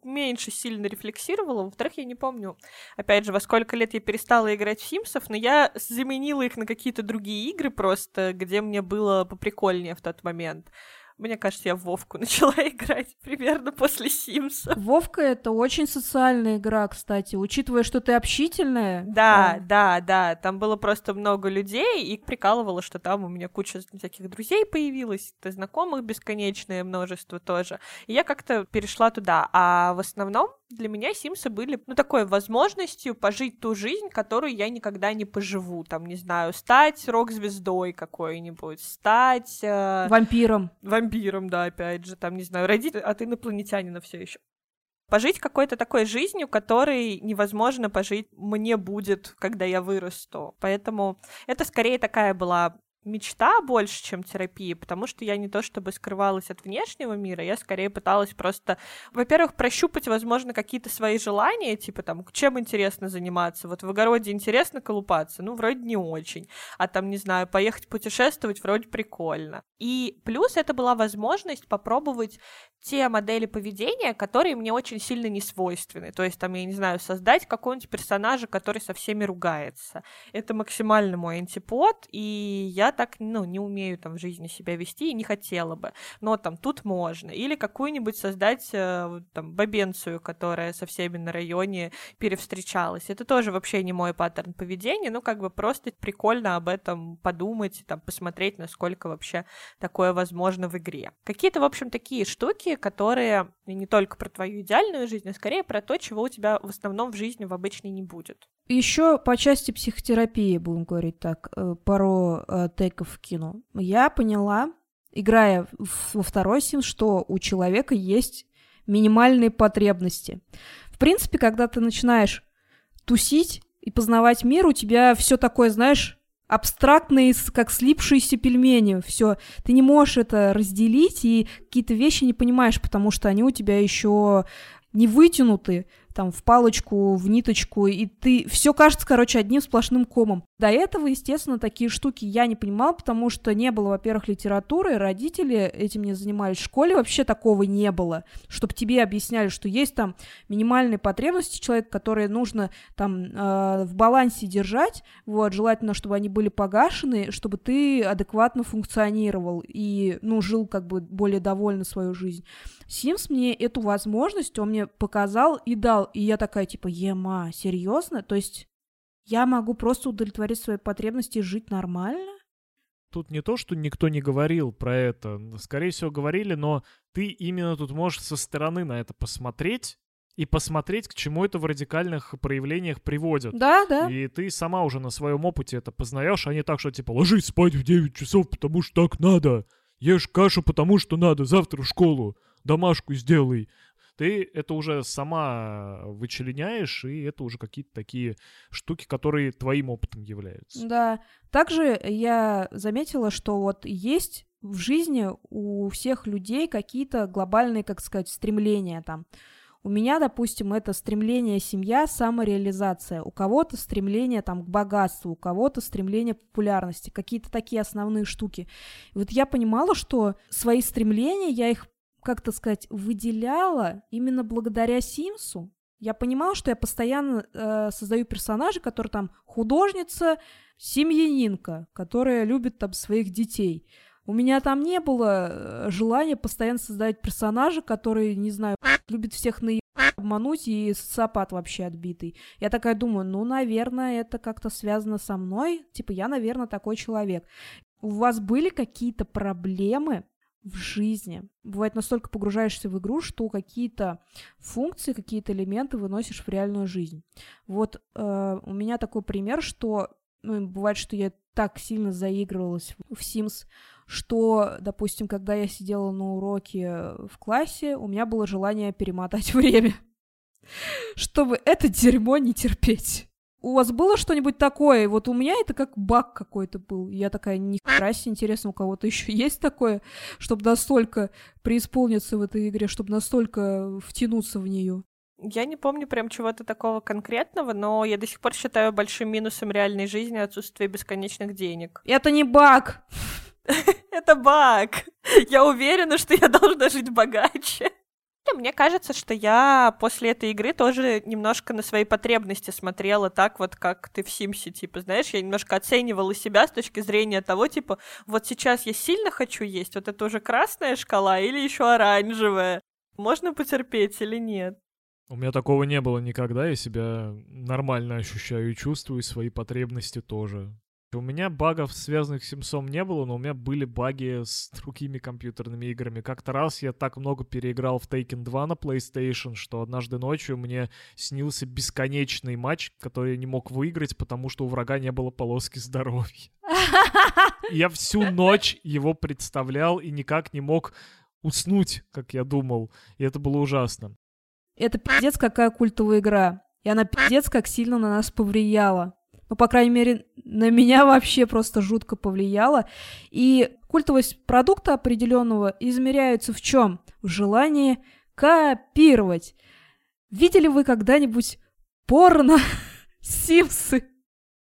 меньше сильно рефлексировала. Во-вторых, я не помню, опять же, во сколько лет я перестала играть в Симсов, но я заменила их на какие-то другие игры просто, где мне было поприкольнее в тот момент. Мне кажется, я в Вовку начала играть примерно после Симса. Вовка — это очень социальная игра, кстати, учитывая, что ты общительная. Да, а... да, да, там было просто много людей, и прикалывало, что там у меня куча всяких друзей появилась, знакомых бесконечное множество тоже. И я как-то перешла туда, а в основном для меня Симсы были, ну, такой возможностью пожить ту жизнь, которую я никогда не поживу. Там, не знаю, стать рок-звездой какой-нибудь, стать... Э... Вампиром. Вампиром, да, опять же, там, не знаю, родить от инопланетянина все еще пожить какой-то такой жизнью, которой невозможно пожить мне будет, когда я вырасту. Поэтому это скорее такая была мечта больше, чем терапия, потому что я не то чтобы скрывалась от внешнего мира, я скорее пыталась просто, во-первых, прощупать, возможно, какие-то свои желания, типа там, чем интересно заниматься. Вот в огороде интересно колупаться, ну, вроде не очень. А там, не знаю, поехать путешествовать вроде прикольно. И плюс это была возможность попробовать те модели поведения, которые мне очень сильно не свойственны. То есть, там, я не знаю, создать какого-нибудь персонажа, который со всеми ругается. Это максимально мой антипод, и я так, ну, не умею там в жизни себя вести и не хотела бы. Но там тут можно. Или какую-нибудь создать э, там бабенцию, которая со всеми на районе перевстречалась. Это тоже вообще не мой паттерн поведения, ну, как бы просто прикольно об этом подумать, там, посмотреть, насколько вообще такое возможно в игре. Какие-то, в общем, такие штуки, которые не только про твою идеальную жизнь, а скорее про то, чего у тебя в основном в жизни в обычной не будет. Еще по части психотерапии, будем говорить так, э, пару э, тейков кину. Я поняла, играя во второй сим, что у человека есть минимальные потребности. В принципе, когда ты начинаешь тусить и познавать мир, у тебя все такое, знаешь, абстрактные, как слипшиеся пельмени. Все, ты не можешь это разделить и какие-то вещи не понимаешь, потому что они у тебя еще не вытянуты там в палочку, в ниточку, и ты все кажется, короче, одним сплошным комом. До этого, естественно, такие штуки я не понимала, потому что не было, во-первых, литературы, родители этим не занимались, в школе вообще такого не было, чтобы тебе объясняли, что есть там минимальные потребности человека, которые нужно там э, в балансе держать, вот, желательно, чтобы они были погашены, чтобы ты адекватно функционировал и, ну, жил как бы более довольно свою жизнь. Симс мне эту возможность, он мне показал и дал, и я такая, типа, ема, серьезно? То есть я могу просто удовлетворить свои потребности и жить нормально? Тут не то, что никто не говорил про это. Скорее всего, говорили, но ты именно тут можешь со стороны на это посмотреть и посмотреть, к чему это в радикальных проявлениях приводит. Да, да. И ты сама уже на своем опыте это познаешь, а не так, что типа ложись спать в 9 часов, потому что так надо. ешь кашу, потому что надо, завтра в школу, домашку сделай. Ты это уже сама вычленяешь, и это уже какие-то такие штуки, которые твоим опытом являются. Да. Также я заметила, что вот есть в жизни у всех людей какие-то глобальные, как сказать, стремления там. У меня, допустим, это стремление семья, самореализация. У кого-то стремление там к богатству, у кого-то стремление к популярности. Какие-то такие основные штуки. И вот я понимала, что свои стремления, я их, как-то сказать, выделяла именно благодаря Симсу. Я понимала, что я постоянно э, создаю персонажа, который там художница, семьянинка, которая любит там своих детей. У меня там не было э, желания постоянно создавать персонажа, который, не знаю, любит всех на обмануть и социопат вообще отбитый. Я такая думаю, ну, наверное, это как-то связано со мной. Типа, я, наверное, такой человек. У вас были какие-то проблемы в жизни? Бывает, настолько погружаешься в игру, что какие-то функции, какие-то элементы выносишь в реальную жизнь. Вот э, у меня такой пример, что ну, бывает, что я так сильно заигрывалась в Sims, что, допустим, когда я сидела на уроке в классе, у меня было желание перемотать время, чтобы это дерьмо не терпеть. У вас было что-нибудь такое? Вот у меня это как баг какой-то был. Я такая, ни хера интересно, у кого-то еще есть такое, чтобы настолько преисполниться в этой игре, чтобы настолько втянуться в нее. Я не помню прям чего-то такого конкретного, но я до сих пор считаю большим минусом реальной жизни отсутствие бесконечных денег. Это не баг! Это баг. Я уверена, что я должна жить богаче. Мне кажется, что я после этой игры тоже немножко на свои потребности смотрела так вот, как ты в Симсе, типа, знаешь, я немножко оценивала себя с точки зрения того, типа, вот сейчас я сильно хочу есть, вот это уже красная шкала или еще оранжевая. Можно потерпеть или нет? У меня такого не было никогда, я себя нормально ощущаю и чувствую, свои потребности тоже. У меня багов, связанных с Симсом, не было, но у меня были баги с другими компьютерными играми. Как-то раз я так много переиграл в Taken 2 на PlayStation, что однажды ночью мне снился бесконечный матч, который я не мог выиграть, потому что у врага не было полоски здоровья. Я всю ночь его представлял и никак не мог уснуть, как я думал. И это было ужасно. Это пиздец какая культовая игра. И она пиздец как сильно на нас повлияла ну, по крайней мере, на меня вообще просто жутко повлияло. И культовость продукта определенного измеряется в чем? В желании копировать. Видели вы когда-нибудь порно Симсы?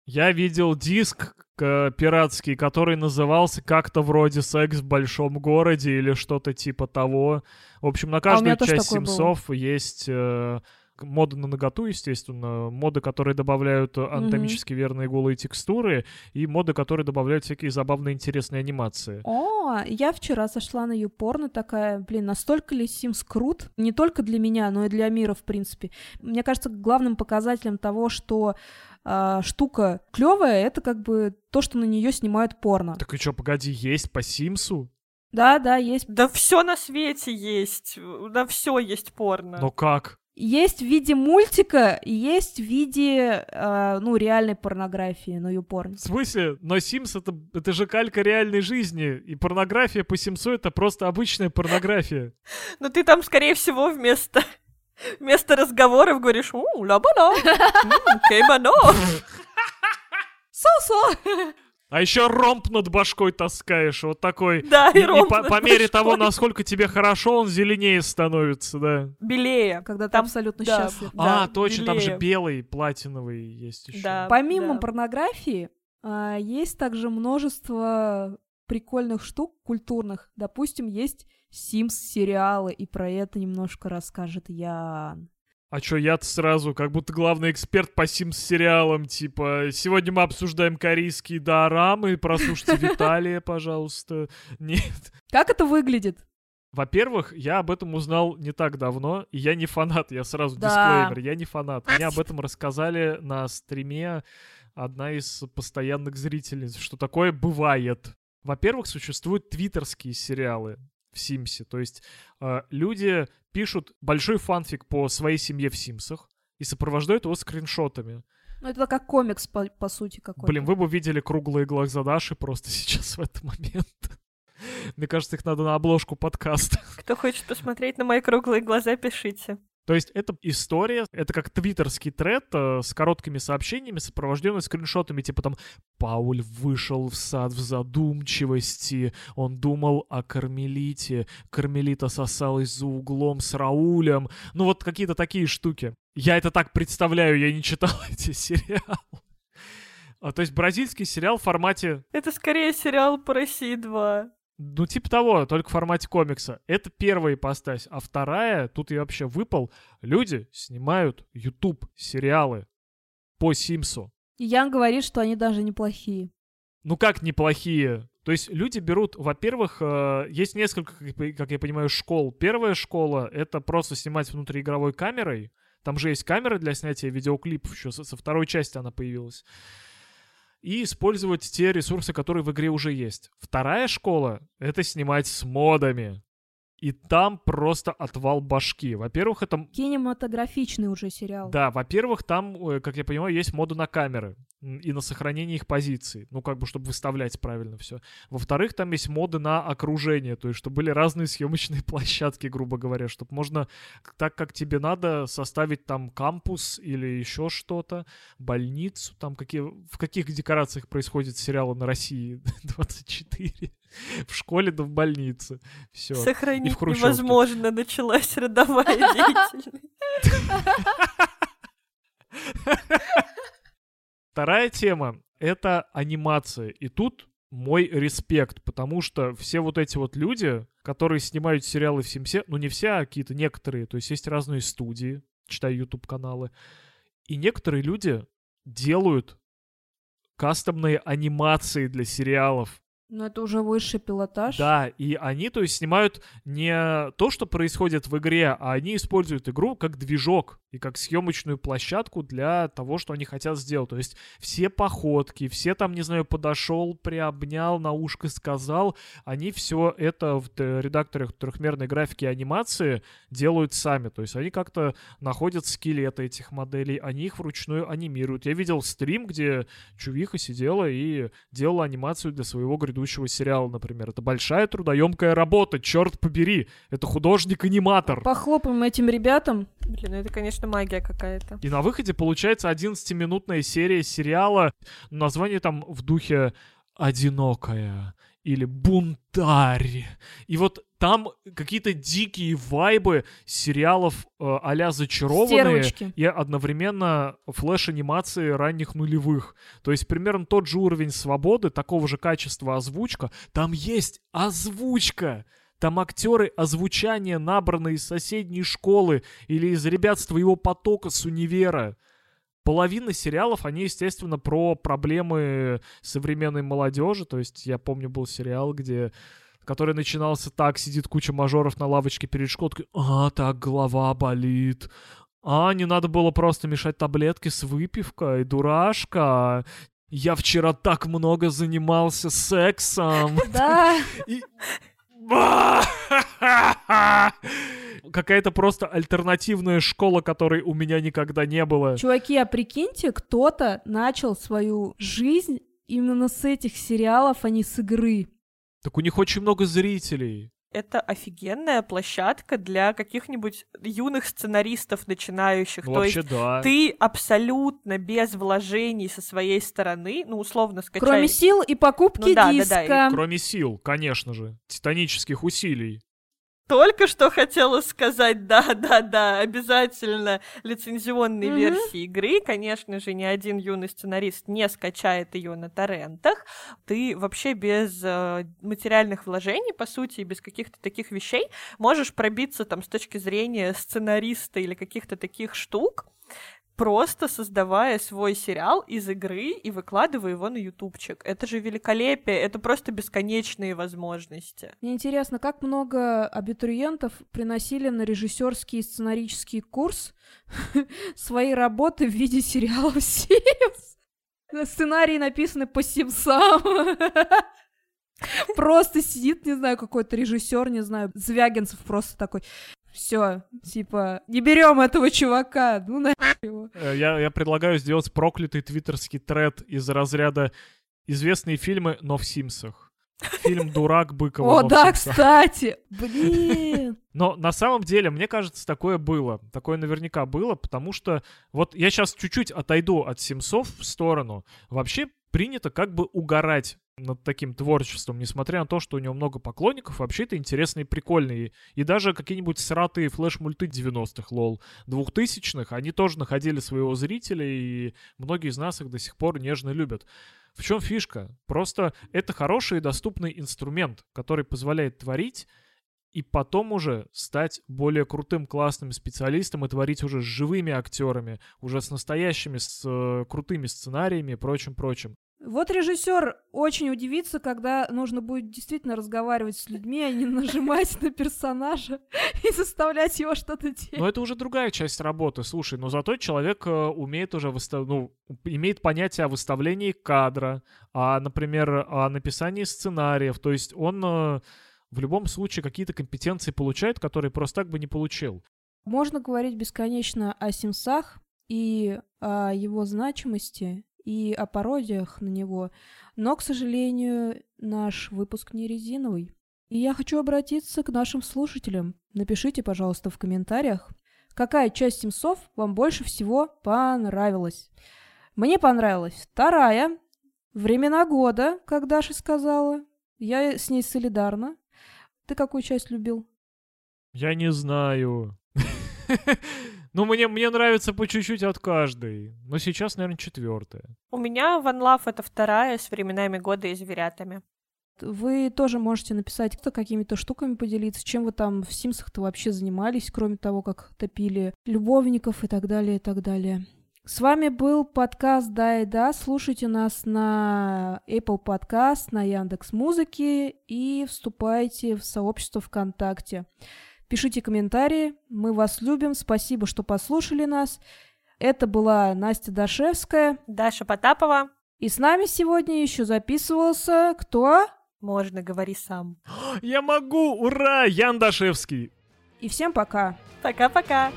Я видел диск пиратский, который назывался как-то вроде «Секс в большом городе» или что-то типа того. В общем, на а каждую а часть Симсов есть э, моды на наготу, естественно, моды, которые добавляют анатомически mm-hmm. верные голые текстуры, и моды, которые добавляют всякие забавные интересные анимации. О, я вчера сошла на YouPorn такая, блин, настолько ли Sims крут? Не только для меня, но и для мира, в принципе. Мне кажется, главным показателем того, что э, штука клевая, это как бы то, что на нее снимают порно. Так и что, погоди, есть по Симсу? Да, да, есть. Да все на свете есть. Да все есть порно. Но как? Есть в виде мультика, есть в виде, э, ну, реальной порнографии, но YouPorn. В смысле? Но Sims это, это же калька реальной жизни, и порнография по Симсу это просто обычная порнография. Но ты там, скорее всего, вместо, вместо разговоров говоришь «У, ла-ба-ла, кейбано». Со-со! А еще ромб над башкой таскаешь, вот такой. Да, и, и ромб по, по мере того, насколько тебе хорошо, он зеленее становится, да. Белее. Когда ты абсолютно да. счастлив. А, да, точно, белее. там же белый, платиновый есть еще. Да, Помимо да. порнографии, а, есть также множество прикольных штук культурных. Допустим, есть Sims сериалы, и про это немножко расскажет Ян. А чё, я-то сразу, как будто главный эксперт по симс-сериалам, типа, сегодня мы обсуждаем корейские дорамы, прослушайте Виталия, пожалуйста. Нет. Как это выглядит? Во-первых, я об этом узнал не так давно, и я не фанат, я сразу да. дисклеймер, я не фанат. Мне об этом рассказали на стриме одна из постоянных зрительниц, что такое бывает. Во-первых, существуют твиттерские сериалы в Симсе. То есть э, люди пишут большой фанфик по своей семье в Симсах и сопровождают его скриншотами. Ну, это как комикс, по, по сути, какой-то. Блин, вы бы видели круглые глаза Даши просто сейчас в этот момент. Мне кажется, их надо на обложку подкаста. Кто хочет посмотреть на мои круглые глаза, пишите. То есть это история, это как твиттерский тред э, с короткими сообщениями, сопровожденный скриншотами, типа там «Пауль вышел в сад в задумчивости, он думал о Кармелите, Кармелита сосалась за углом с Раулем». Ну вот какие-то такие штуки. Я это так представляю, я не читал эти сериалы. А, то есть бразильский сериал в формате... Это скорее сериал по России 2. Ну, типа того, только в формате комикса. Это первая ипостась. А вторая, тут я вообще выпал, люди снимают YouTube сериалы по Симсу. И Ян говорит, что они даже неплохие. Ну как неплохие? То есть люди берут, во-первых, э, есть несколько, как я понимаю, школ. Первая школа — это просто снимать внутриигровой камерой. Там же есть камера для снятия видеоклипов еще, со второй части она появилась и использовать те ресурсы, которые в игре уже есть. Вторая школа — это снимать с модами. И там просто отвал башки. Во-первых, это... Кинематографичный уже сериал. Да, во-первых, там, э, как я понимаю, есть моды на камеры и на сохранение их позиций. Ну, как бы, чтобы выставлять правильно все. Во-вторых, там есть моды на окружение, то есть, чтобы были разные съемочные площадки, грубо говоря, чтобы можно так, как тебе надо, составить там кампус или еще что-то, больницу, там какие, в каких декорациях происходят сериалы на России 24. В школе да в больнице. Все. Сохранить невозможно, началась родовая деятельность. Вторая тема — это анимация. И тут мой респект, потому что все вот эти вот люди, которые снимают сериалы в Симсе, ну не все, а какие-то некоторые, то есть есть разные студии, читаю YouTube-каналы, и некоторые люди делают кастомные анимации для сериалов. Но это уже высший пилотаж. Да, и они, то есть, снимают не то, что происходит в игре, а они используют игру как движок и как съемочную площадку для того, что они хотят сделать. То есть все походки, все там, не знаю, подошел, приобнял, на ушко сказал, они все это в редакторах трехмерной графики и анимации делают сами. То есть они как-то находят скелеты этих моделей, они их вручную анимируют. Я видел стрим, где Чувиха сидела и делала анимацию для своего грядущего сериала, например. Это большая трудоемкая работа, черт побери. Это художник-аниматор. Похлопаем этим ребятам. Блин, ну это, конечно, магия какая-то. И на выходе получается 11-минутная серия сериала. Название там в духе «Одинокая» или «Бунтарь». И вот там какие-то дикие вайбы сериалов э, а-ля «Зачарованные» Стервочки. и одновременно флеш-анимации ранних нулевых. То есть примерно тот же уровень свободы, такого же качества озвучка. Там есть озвучка! Там актеры озвучания, набранные из соседней школы или из ребят с твоего потока с универа. Половина сериалов, они, естественно, про проблемы современной молодежи. То есть я помню, был сериал, где который начинался так, сидит куча мажоров на лавочке перед школой, такой, а, так, голова болит, а, не надо было просто мешать таблетки с выпивкой, дурашка. Я вчера так много занимался сексом. Да. И... Какая-то просто альтернативная школа, которой у меня никогда не было. Чуваки, а прикиньте, кто-то начал свою жизнь именно с этих сериалов, а не с игры. Так у них очень много зрителей это офигенная площадка для каких-нибудь юных сценаристов начинающих. Ну, То вообще, есть да. ты абсолютно без вложений со своей стороны, ну, условно скачай... Кроме сил и покупки Ну да, да, диска. да, Кроме сил, конечно же. Титанических усилий. Только что хотела сказать, да-да-да, обязательно лицензионной Мгм. версии игры. Конечно же, ни один юный сценарист не скачает ее на торрентах. Ты вообще без э, материальных вложений, по сути, и без каких-то таких вещей можешь пробиться там с точки зрения сценариста или каких-то таких штук, просто создавая свой сериал из игры и выкладывая его на ютубчик. Это же великолепие, это просто бесконечные возможности. Мне интересно, как много абитуриентов приносили на режиссерский и сценарический курс свои работы в виде сериалов Sims? Сценарии написаны по Симсам. Просто сидит, не знаю, какой-то режиссер, не знаю, Звягинцев просто такой. Все, типа, не берем этого чувака, ну на его. Э, Я, я предлагаю сделать проклятый твиттерский тред из разряда известные фильмы, но в Симсах. Фильм «Дурак» Быкова. О, да, кстати! Блин! Но на самом деле, мне кажется, такое было. Такое наверняка было, потому что вот я сейчас чуть-чуть отойду от Симсов в сторону. Вообще принято как бы угорать над таким творчеством, несмотря на то, что у него много поклонников, вообще это интересные и прикольные. И даже какие-нибудь сратые флеш-мульты 90-х, лол, 2000-х, они тоже находили своего зрителя, и многие из нас их до сих пор нежно любят. В чем фишка? Просто это хороший и доступный инструмент, который позволяет творить и потом уже стать более крутым, классным специалистом и творить уже с живыми актерами, уже с настоящими, с э, крутыми сценариями и прочим-прочим. Вот режиссер очень удивится, когда нужно будет действительно разговаривать с людьми, а не нажимать на персонажа и заставлять его что-то делать. Но это уже другая часть работы, слушай, но зато человек э, умеет уже выстав... ну, имеет понятие о выставлении кадра, о, например, о написании сценариев, то есть он э, в любом случае какие-то компетенции получает, которые просто так бы не получил. Можно говорить бесконечно о Симсах и о его значимости, и о пародиях на него, но, к сожалению, наш выпуск не резиновый. И я хочу обратиться к нашим слушателям. Напишите, пожалуйста, в комментариях, какая часть Симсов вам больше всего понравилась. Мне понравилась вторая, «Времена года», как Даша сказала. Я с ней солидарна. Ты какую часть любил? Я не знаю. Ну, мне, мне нравится по чуть-чуть от каждой. Но сейчас, наверное, четвертая. У меня One Love это вторая с временами года и зверятами. Вы тоже можете написать кто какими-то штуками поделиться, чем вы там в Симсах-то вообще занимались, кроме того, как топили любовников и так далее, и так далее. С вами был подкаст «Да и да». Слушайте нас на Apple Podcast, на Яндекс Музыки и вступайте в сообщество ВКонтакте. Пишите комментарии. Мы вас любим. Спасибо, что послушали нас. Это была Настя Дашевская. Даша Потапова. И с нами сегодня еще записывался кто? Можно, говори сам. Я могу! Ура! Ян Дашевский! И всем пока. Пока-пока.